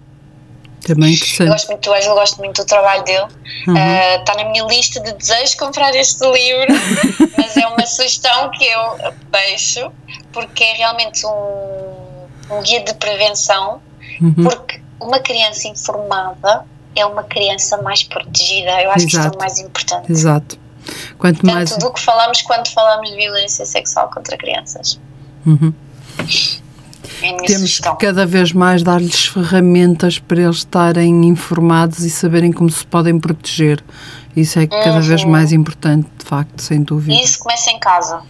Também interessante. Eu gosto muito do Ângelo, gosto muito do trabalho dele. Uhum. Uh, está na minha lista de desejos comprar este livro, mas é uma sugestão que eu deixo, porque é realmente um, um guia de prevenção, uhum. porque uma criança informada é uma criança mais protegida. Eu acho Exato. que isto é o mais importante. Exato. Quanto Tanto mais... do que falamos quando falamos de violência sexual contra crianças. Uhum. É Temos sugestão. que cada vez mais dar-lhes ferramentas para eles estarem informados e saberem como se podem proteger. Isso é cada uhum. vez mais importante, de facto, sem dúvida. E isso começa em casa.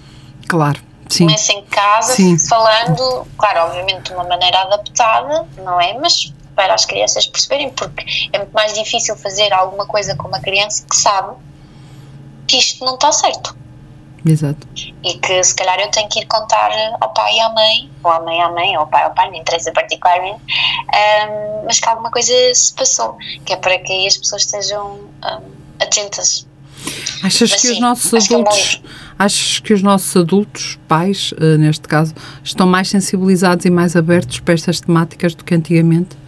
Claro. Sim. Começa em casa, Sim. falando, claro, obviamente de uma maneira adaptada, não é? Mas para as crianças perceberem, porque é muito mais difícil fazer alguma coisa com uma criança que sabe que isto não está certo. Exato. E que se calhar eu tenho que ir contar ao pai e à mãe, ou à mãe à mãe, ou ao pai ao pai, não interessa particularmente, um, mas que alguma coisa se passou, que é para que as pessoas estejam um, atentas. Achas mas, que sim, os nossos adultos, que é achas que os nossos adultos, pais, uh, neste caso, estão mais sensibilizados e mais abertos para estas temáticas do que antigamente?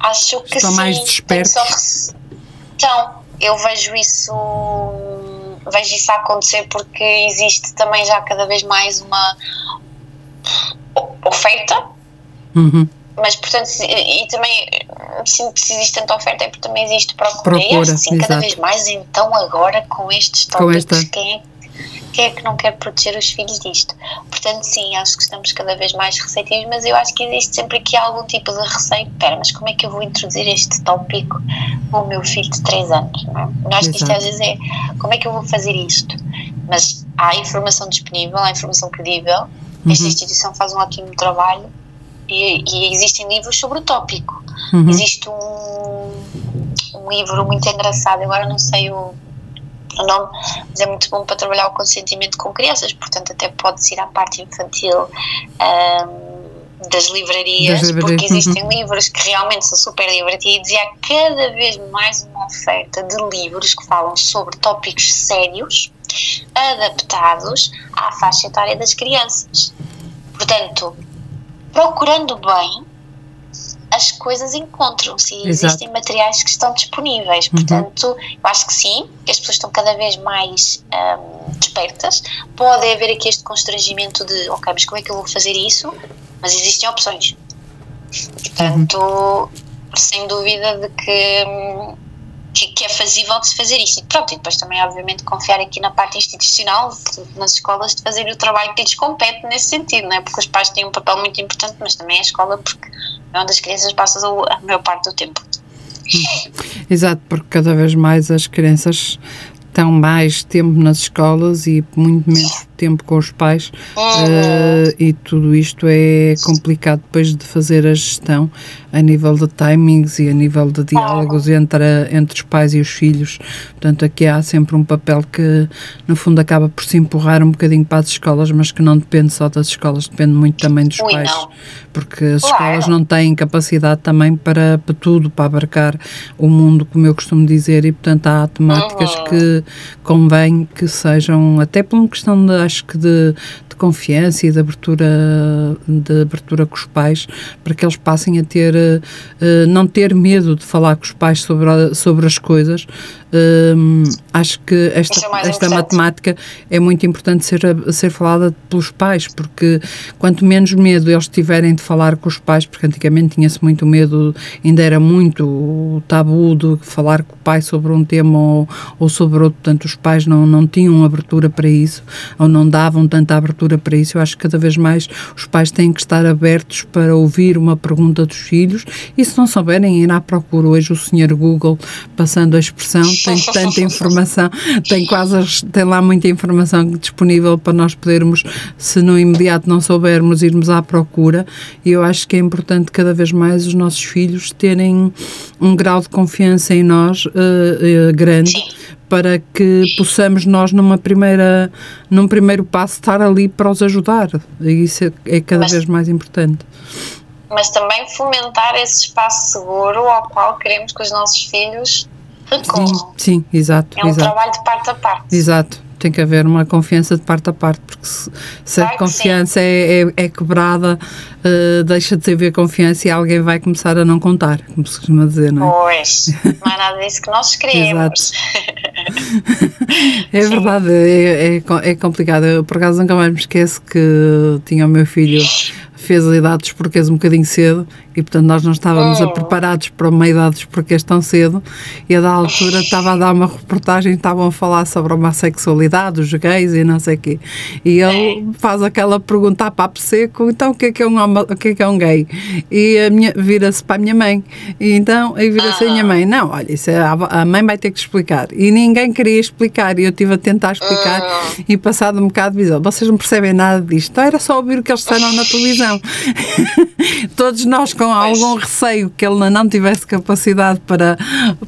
Acho que estão sim. mais despertos. Então, eu vejo isso vejo isso acontecer porque existe também já cada vez mais uma oferta. Uhum. Mas, portanto, e, e também, se, se existe tanta oferta, é porque também existe procura. procura e acho que sim, cada vez mais, então, agora com estes tópicos, com esta... quem é quem é que não quer proteger os filhos disto? Portanto, sim, acho que estamos cada vez mais receptivos, mas eu acho que existe sempre aqui algum tipo de receio. Espera, mas como é que eu vou introduzir este tópico com o meu filho de 3 anos? Não é? Eu acho que isto às vezes é como é que eu vou fazer isto? Mas há informação disponível, há informação credível. Uhum. Esta instituição faz um ótimo trabalho e, e existem livros sobre o tópico. Uhum. Existe um, um livro muito engraçado, agora não sei o mas é muito bom para trabalhar o consentimento com crianças, portanto, até pode-se ir à parte infantil. Um, das livrarias, das livrarias, porque existem uhum. livros que realmente são super divertidos e há cada vez mais uma oferta de livros que falam sobre tópicos sérios adaptados à faixa etária das crianças. Portanto, procurando bem, as coisas encontram-se e existem materiais que estão disponíveis. Uhum. Portanto, eu acho que sim, que as pessoas estão cada vez mais um, despertas. Pode haver aqui este constrangimento de, ok, mas como é que eu vou fazer isso? Mas existem opções. Portanto, uhum. sem dúvida de que hum, que, que é fazível de se fazer isso. E pronto, e depois também, obviamente, confiar aqui na parte institucional, de- nas escolas, de fazer o trabalho que lhes compete nesse sentido, não é? Porque os pais têm um papel muito importante, mas também a escola, porque onde as crianças passam a maior parte do tempo. Exato, porque cada vez mais as crianças estão mais tempo nas escolas e muito menos tempo com os pais eh, e tudo isto é complicado depois de fazer a gestão a nível de timings e a nível de diálogos entre, a- entre os pais e os filhos. Portanto, aqui há sempre um papel que, no fundo, acaba por se empurrar um bocadinho para as escolas, mas que não depende só das escolas, depende muito também dos Ui, pais. não. Porque as Claro. escolas não têm capacidade também para, para tudo, para abarcar o mundo, como eu costumo dizer, e portanto há temáticas Uhum. que convém que sejam, até por uma questão de, acho que de, de confiança e de abertura, de abertura com os pais, para que eles passem a ter, eh, eh, não ter medo de falar com os pais sobre, sobre as coisas. Hum, acho que esta, é esta matemática é muito importante ser, ser falada pelos pais, porque quanto menos medo eles tiverem de falar com os pais, porque antigamente tinha-se muito medo, ainda era muito tabu de falar com o pai sobre um tema ou, ou sobre outro, portanto os pais não, não tinham abertura para isso, ou não davam tanta abertura para isso. Eu acho que cada vez mais os pais têm que estar abertos para ouvir uma pergunta dos filhos e se não souberem ir à procura. Hoje o senhor Google, passando a expressão, tem tanta informação, tem quase, as- tem lá muita informação disponível para nós podermos, se no imediato não soubermos, irmos à procura. E eu acho que é importante cada vez mais os nossos filhos terem um grau de confiança em nós eh, eh, grande Sim. para que possamos nós numa primeira num primeiro passo estar ali para os ajudar e isso é, é cada Mas- vez mais importante Mas também fomentar esse espaço seguro ao qual queremos que os nossos filhos sim, recorram. sim exato É um exato trabalho de parte a parte. exato tem que haver uma confiança de parte a parte porque se, se a confiança é, é, é quebrada eh, deixa de haver confiança e alguém vai começar a não contar como se costuma dizer não é? Pois, não é nada disso que nós queremos. É verdade, é, é, é complicado. Eu, por acaso, nunca mais me esqueço que tinha o meu filho, fez a idade dos porquês um bocadinho cedo e, portanto, nós não estávamos a preparados para uma idade dos porquês tão cedo. E, a da altura, estava a dar uma reportagem, estavam a falar sobre a homossexualidade, os gays e não sei o quê. E ele faz aquela pergunta a papo seco: então, o que é que é um, o que é, que é um gay? E a minha vira-se para a minha mãe. E então, aí vira-se a minha mãe: não, olha, isso é, a mãe vai ter que explicar. E ninguém queria explicar. E eu estive a tentar explicar. E passado um bocado, diz: "Oh, vocês não percebem nada disto. Então era só ouvir o que eles disseram na televisão. Todos nós com algum receio que ele não tivesse capacidade para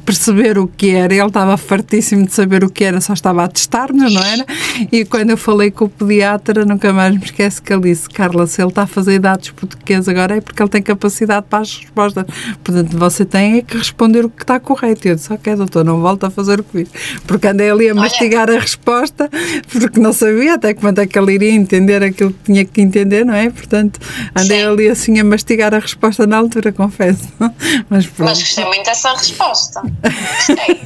perceber o que era. Ele estava fartíssimo de saber o que era, só estava a testar-nos, não era? E quando eu falei com o pediatra, nunca mais me esqueço que ele disse: Carla, se ele está a fazer dados portugueses agora é porque ele tem capacidade para as respostas. Portanto, você tem é que responder o que está correto. E eu disse: Ok, doutor, não volta a fazer o que fiz. Porque andei ali a mastigar a resposta, porque não sabia até quando é que ele iria entender aquilo que tinha que entender, não é? Portanto, andei Sim. ali assim a mastigar a resposta na altura, confesso. Mas pronto. Mas gostei muito dessa resposta. Gostei.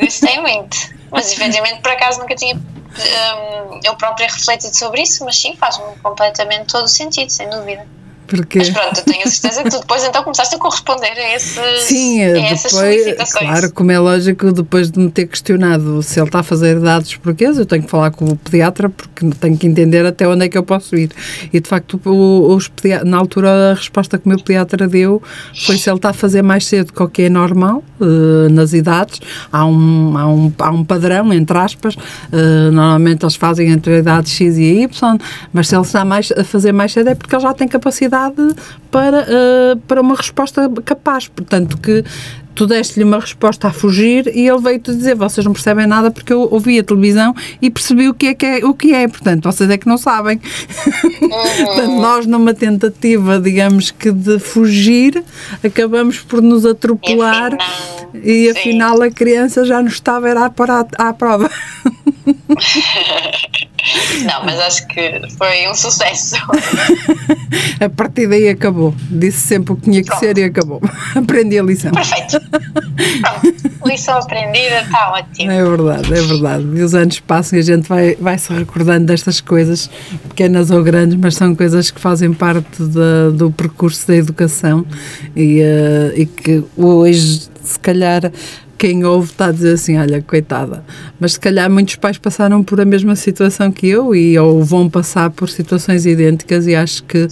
gostei muito. Mas efetivamente, por acaso, nunca tinha hum, eu própria refletido sobre isso, mas sim, faz-me completamente todo o sentido, sem dúvida. Porque... Mas pronto, eu tenho a certeza que tu depois então começaste a corresponder a, esses, Sim, a eh, essas depois, solicitações. claro, como é lógico, depois de me ter questionado se ele está a fazer dados porquês, eu tenho que falar com o pediatra porque tenho que entender até onde é que eu posso ir. E de facto, os na altura, a resposta que o meu pediatra deu foi se ele está a fazer mais cedo que o que é normal eh, nas idades. Há um, há, um, há um padrão, entre aspas, eh, normalmente eles fazem entre a idade X e Y, mas se ele está mais, a fazer mais cedo é porque ele já tem capacidade para, eh, para uma resposta capaz. Portanto, que tu deste-lhe uma resposta a fugir e ele veio-te dizer: vocês não percebem nada porque eu ouvi a televisão e percebi o que é que é. O que é. Portanto, vocês é que não sabem. Portanto, nós, numa tentativa, digamos que de fugir, acabamos por nos atropelar afinal, e afinal a criança já nos estava era à, à prova. Não, mas acho que foi um sucesso. A partir daí acabou. Disse sempre o que tinha que Pronto. ser e acabou. Aprendi a lição. Perfeito. Lição aprendida, está ótimo. É verdade, é verdade. E os anos passam e a gente vai, vai se recordando destas coisas, pequenas ou grandes, mas são coisas que fazem parte da- do percurso da educação e, eh, e que hoje se calhar quem ouve está a dizer assim, olha, coitada. Mas se calhar muitos pais passaram por a mesma situação que eu e ou vão passar por situações idênticas e acho que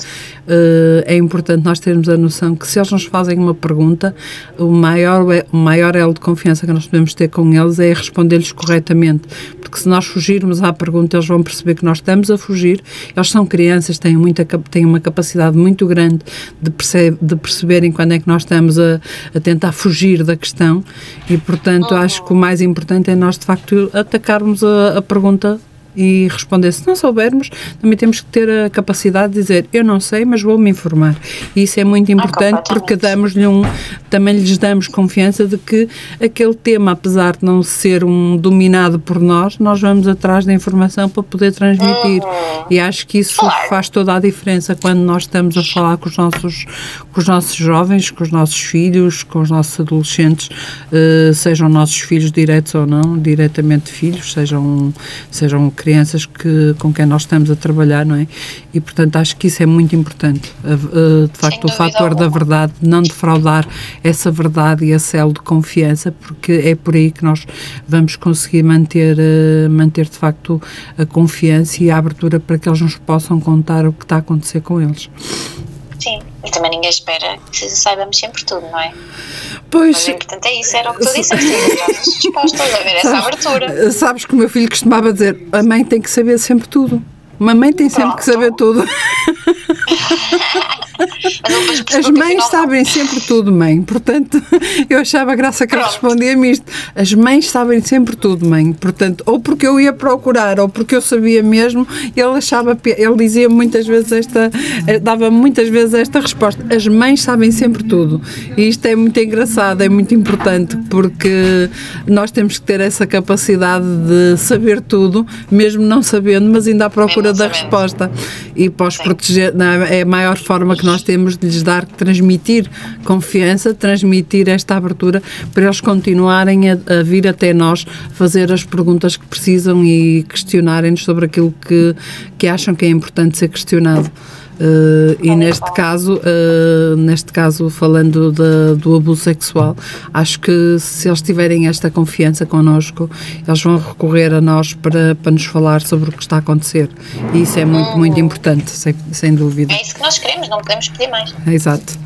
eh, é importante nós termos a noção que se eles nos fazem uma pergunta, o maior, o maior elo de confiança que nós podemos ter com eles é responder-lhes corretamente. Porque se nós fugirmos à pergunta, eles vão perceber que nós estamos a fugir. Eles são crianças, têm, muita, têm uma capacidade muito grande de, perce- de perceberem quando é que nós estamos a, a tentar fugir da questão e, portanto, acho que o mais importante é nós, de facto, atacarmos a, a pergunta e responder. Se não soubermos, também temos que ter a capacidade de dizer eu não sei, mas vou-me informar. E isso é muito importante porque completamente. damos-lhe um, também lhes damos confiança de que aquele tema, apesar de não ser um dominado por nós, nós vamos atrás da informação para poder transmitir. E acho que isso faz toda a diferença quando nós estamos a falar com os nossos, com os nossos jovens, com os nossos filhos, com os nossos adolescentes, eh, sejam nossos filhos diretos ou não, diretamente filhos, sejam, sejam crianças que, com quem nós estamos a trabalhar, não é? E, portanto, acho que isso é muito importante. A- a- de facto, o fator da alguma. verdade, não defraudar essa verdade e esse elo de confiança, porque é por aí que nós vamos conseguir manter, eh, manter de facto a confiança e a abertura para que eles nos possam contar o que está a acontecer com eles. E também ninguém espera que saibamos sempre tudo, não é? Pois, Mas o importante é isso, era o que tu disseste, encontrarmos dispostos a ver essa abertura. sabes que o meu filho costumava dizer: a mãe tem que saber sempre tudo. Uma mãe tem sempre que saber tudo. As que mães sabem sempre tudo, mãe. Portanto, eu achava graça que Pronto. respondia-me isto. As mães sabem sempre tudo, mãe. Portanto, ou porque eu ia procurar, ou porque eu sabia mesmo, ele achava, ele dizia muitas vezes esta, eh, dava muitas vezes esta resposta. As mães sabem sempre tudo. E isto é muito engraçado, é muito importante, porque nós temos que ter essa capacidade de saber tudo, mesmo não sabendo, mas ainda à procura da resposta. E os proteger, é? é a maior forma que nós temos de lhes dar, transmitir confiança, transmitir esta abertura para eles continuarem a, a vir até nós fazer as perguntas que precisam e questionarem-nos sobre aquilo que, que acham que é importante ser questionado. Eh, e neste caso, eh, neste caso falando da- do abuso sexual, acho que se eles tiverem esta confiança connosco, eles vão recorrer a nós para, para nos falar sobre o que está a acontecer. E isso é muito, muito importante, sem, sem dúvida. É isso que nós queremos, não podemos pedir mais. Exato.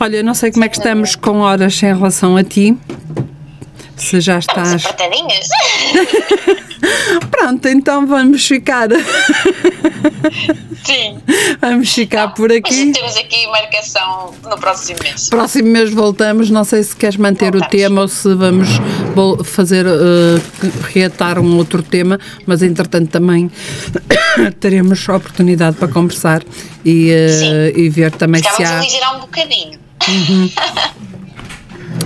Olha, não sei como é que estamos com horas em relação a ti. Se já estás. apertadinhas. Pronto, então vamos ficar. Sim. vamos ficar por Mas aqui. temos aqui marcação no próximo mês. Próximo mês voltamos. Não sei se queres manter o Voltamos. tema ou se vamos fazer uh, reatar um outro tema, mas entretanto também teremos oportunidade para conversar e, uh, e ver também se Ficávamos há. a aligerar um bocadinho.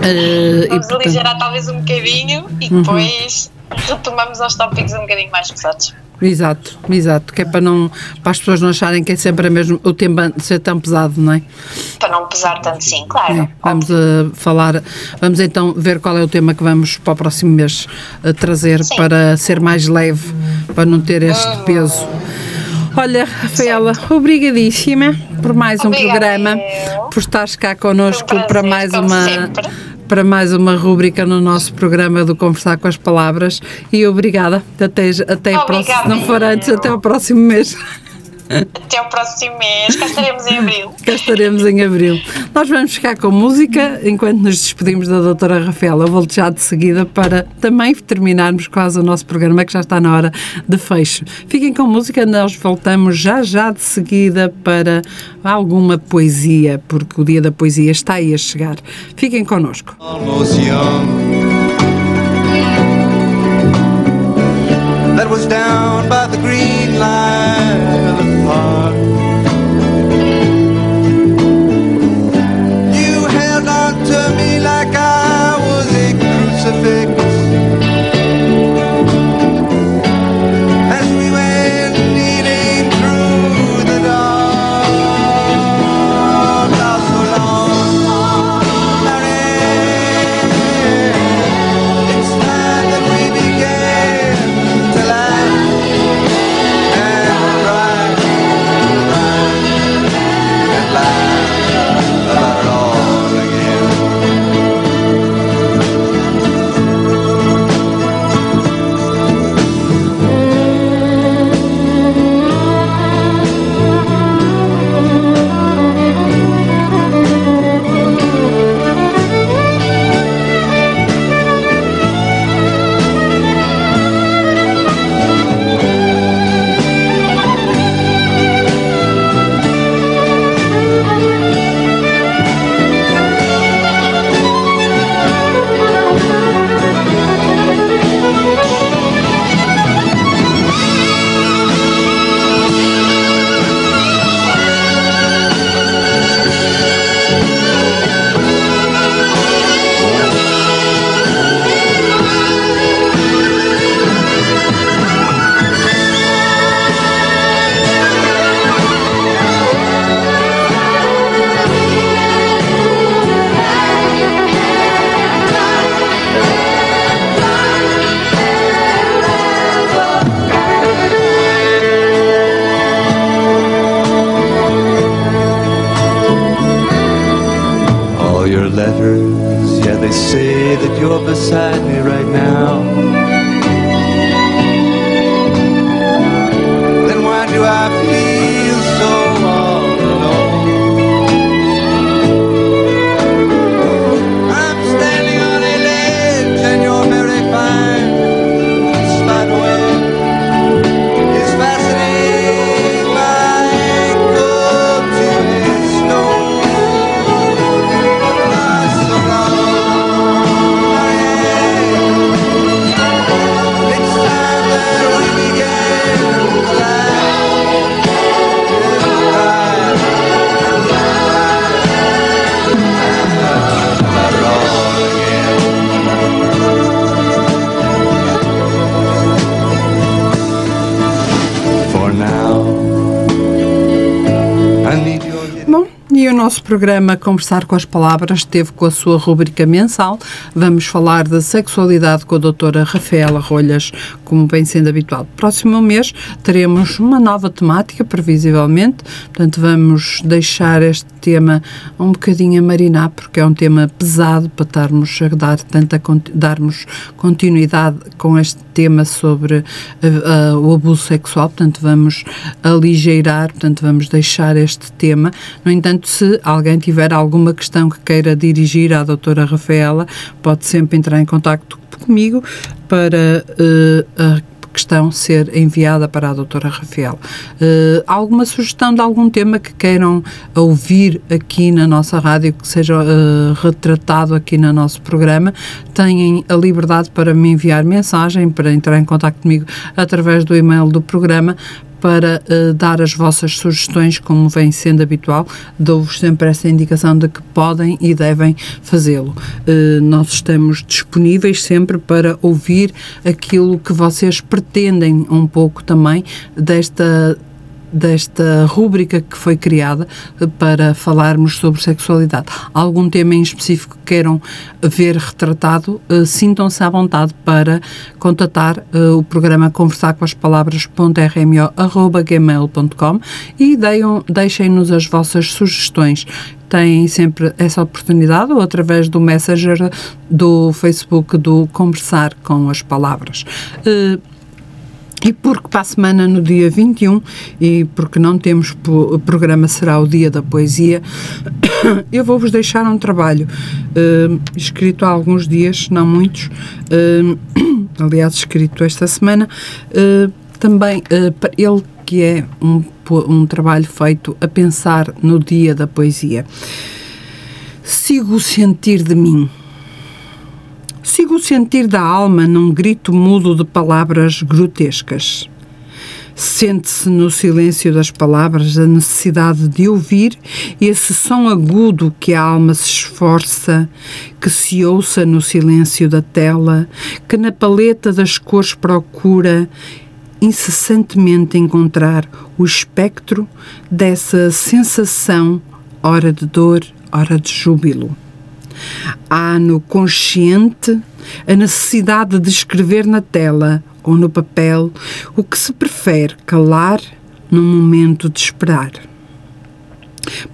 uh, e, Vamos portanto, aligerar talvez um bocadinho e depois retomamos aos tópicos um bocadinho mais pesados. Exato, exato, que é para, não, para as pessoas não acharem que é sempre a mesmo, o tema ser tão pesado, não é? Para não pesar tanto, sim, claro. É, vamos a falar, vamos então ver qual é o tema que vamos para o próximo mês a trazer Sim. para ser mais leve, para não ter este peso. Olha, Rafaela, obrigadíssima por mais um Obrigada programa, eu. por estares cá connosco um para mais uma sempre. para mais uma rúbrica no nosso programa do Conversar com as Palavras e obrigada. Até, até próxima, se não for antes, até ao próximo mês. Até ao próximo mês, cá estaremos em abril. Cá estaremos em abril. Nós vamos ficar com música enquanto nos despedimos da doutora Rafaela. Eu volto já de seguida para também terminarmos quase o nosso programa, que já está na hora de fecho. Fiquem com música, nós voltamos já já de seguida para alguma poesia, porque o dia da poesia está aí a chegar. Fiquem connosco. your letters. Yeah, they say that you're beside me right now. Then why do I feel? E o nosso programa Conversar com as Palavras teve com a sua rubrica mensal. Vamos falar da sexualidade com a doutora Rafaela Rolhas, como bem sendo habitual. Próximo mês teremos uma nova temática, previsivelmente. Portanto, vamos deixar este tema um bocadinho a marinar, porque é um tema pesado para estarmos a dar tanta, darmos continuidade com este tema sobre ah, o abuso sexual. Portanto, vamos aligeirar, portanto, vamos deixar este tema. No entanto, se alguém tiver alguma questão que queira dirigir à doutora Rafaela, pode sempre entrar em contacto comigo para eh, a questão ser enviada para a doutora Rafael. Eh, alguma sugestão de algum tema que queiram ouvir aqui na nossa rádio, que seja eh, retratado aqui no nosso programa, têm a liberdade para me enviar mensagem, para entrar em contato comigo através do e-mail do programa, para eh, dar as vossas sugestões, como vem sendo habitual, dou-vos sempre essa indicação de que podem e devem fazê-lo. Eh, nós estamos disponíveis sempre para ouvir aquilo que vocês pretendem um pouco também desta desta rúbrica que foi criada para falarmos sobre sexualidade. Algum tema em específico que queiram ver retratado, eh, sintam-se à vontade para contatar eh, o programa conversar com as palavras.rmo.gmail.com e deixem-nos as vossas sugestões. Têm sempre essa oportunidade ou através do Messenger do Facebook do Conversar com as Palavras. Eh, e porque para a semana, no dia 21, e porque não temos o programa, será o dia da poesia, eu vou-vos deixar um trabalho eh, escrito há alguns dias, não muitos, eh, aliás, escrito esta semana, eh, também ele que é um, um trabalho feito a pensar no dia da poesia. Sigo o sentir de mim. Sigo o sentir da alma num grito mudo de palavras grotescas. Sente-se no silêncio das palavras a necessidade de ouvir esse som agudo que a alma se esforça, que se ouça no silêncio da tela, que na paleta das cores procura incessantemente encontrar o espectro dessa sensação, ora de dor, ora de júbilo. Há no consciente a necessidade de escrever na tela ou no papel o que se prefere calar no momento de esperar.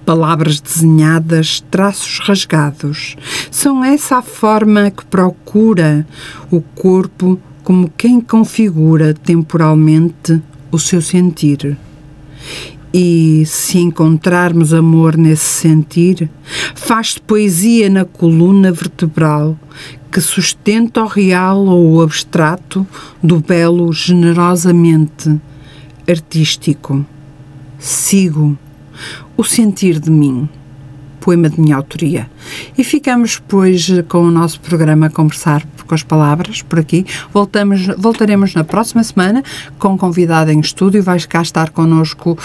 Palavras desenhadas, traços rasgados. São essa a forma que procura o corpo como quem configura temporalmente o seu sentir. E se encontrarmos amor nesse sentir, faz-se poesia na coluna vertebral que sustenta o real ou o abstrato do belo generosamente artístico. Sigo o sentir de mim. Poema de minha autoria. E ficamos, pois, com o nosso programa conversar com as palavras por aqui. Voltamos, voltaremos na próxima semana com convidado em estúdio. Vai cá estar connosco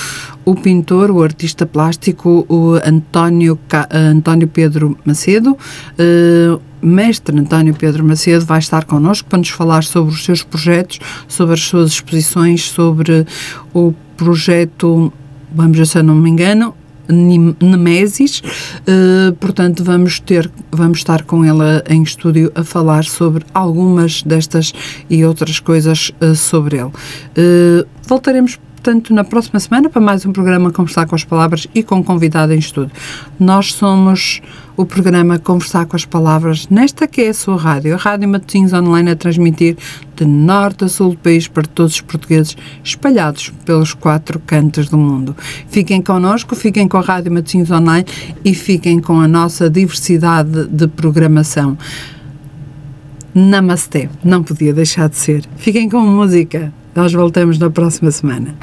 o pintor, o artista plástico, o António, António Pedro Macedo. Eh, mestre António Pedro Macedo vai estar connosco para nos falar sobre os seus projetos, sobre as suas exposições, sobre o projeto, vamos ver se eu não me engano, Nemesis, eh, portanto vamos ter, vamos estar com ela em estúdio a falar sobre algumas destas e outras coisas eh, sobre ele. Eh, voltaremos portanto, na próxima semana para mais um programa Conversar com as Palavras e com convidado em estudo. Nós somos o programa Conversar com as Palavras, nesta que é a sua rádio, a Rádio Matosinhos Online a transmitir de norte a sul do país para todos os portugueses espalhados pelos quatro cantos do mundo. Fiquem connosco, fiquem com a Rádio Matosinhos Online e fiquem com a nossa diversidade de programação. Namastê, não podia deixar de ser. Fiquem com música. Nós voltamos na próxima semana.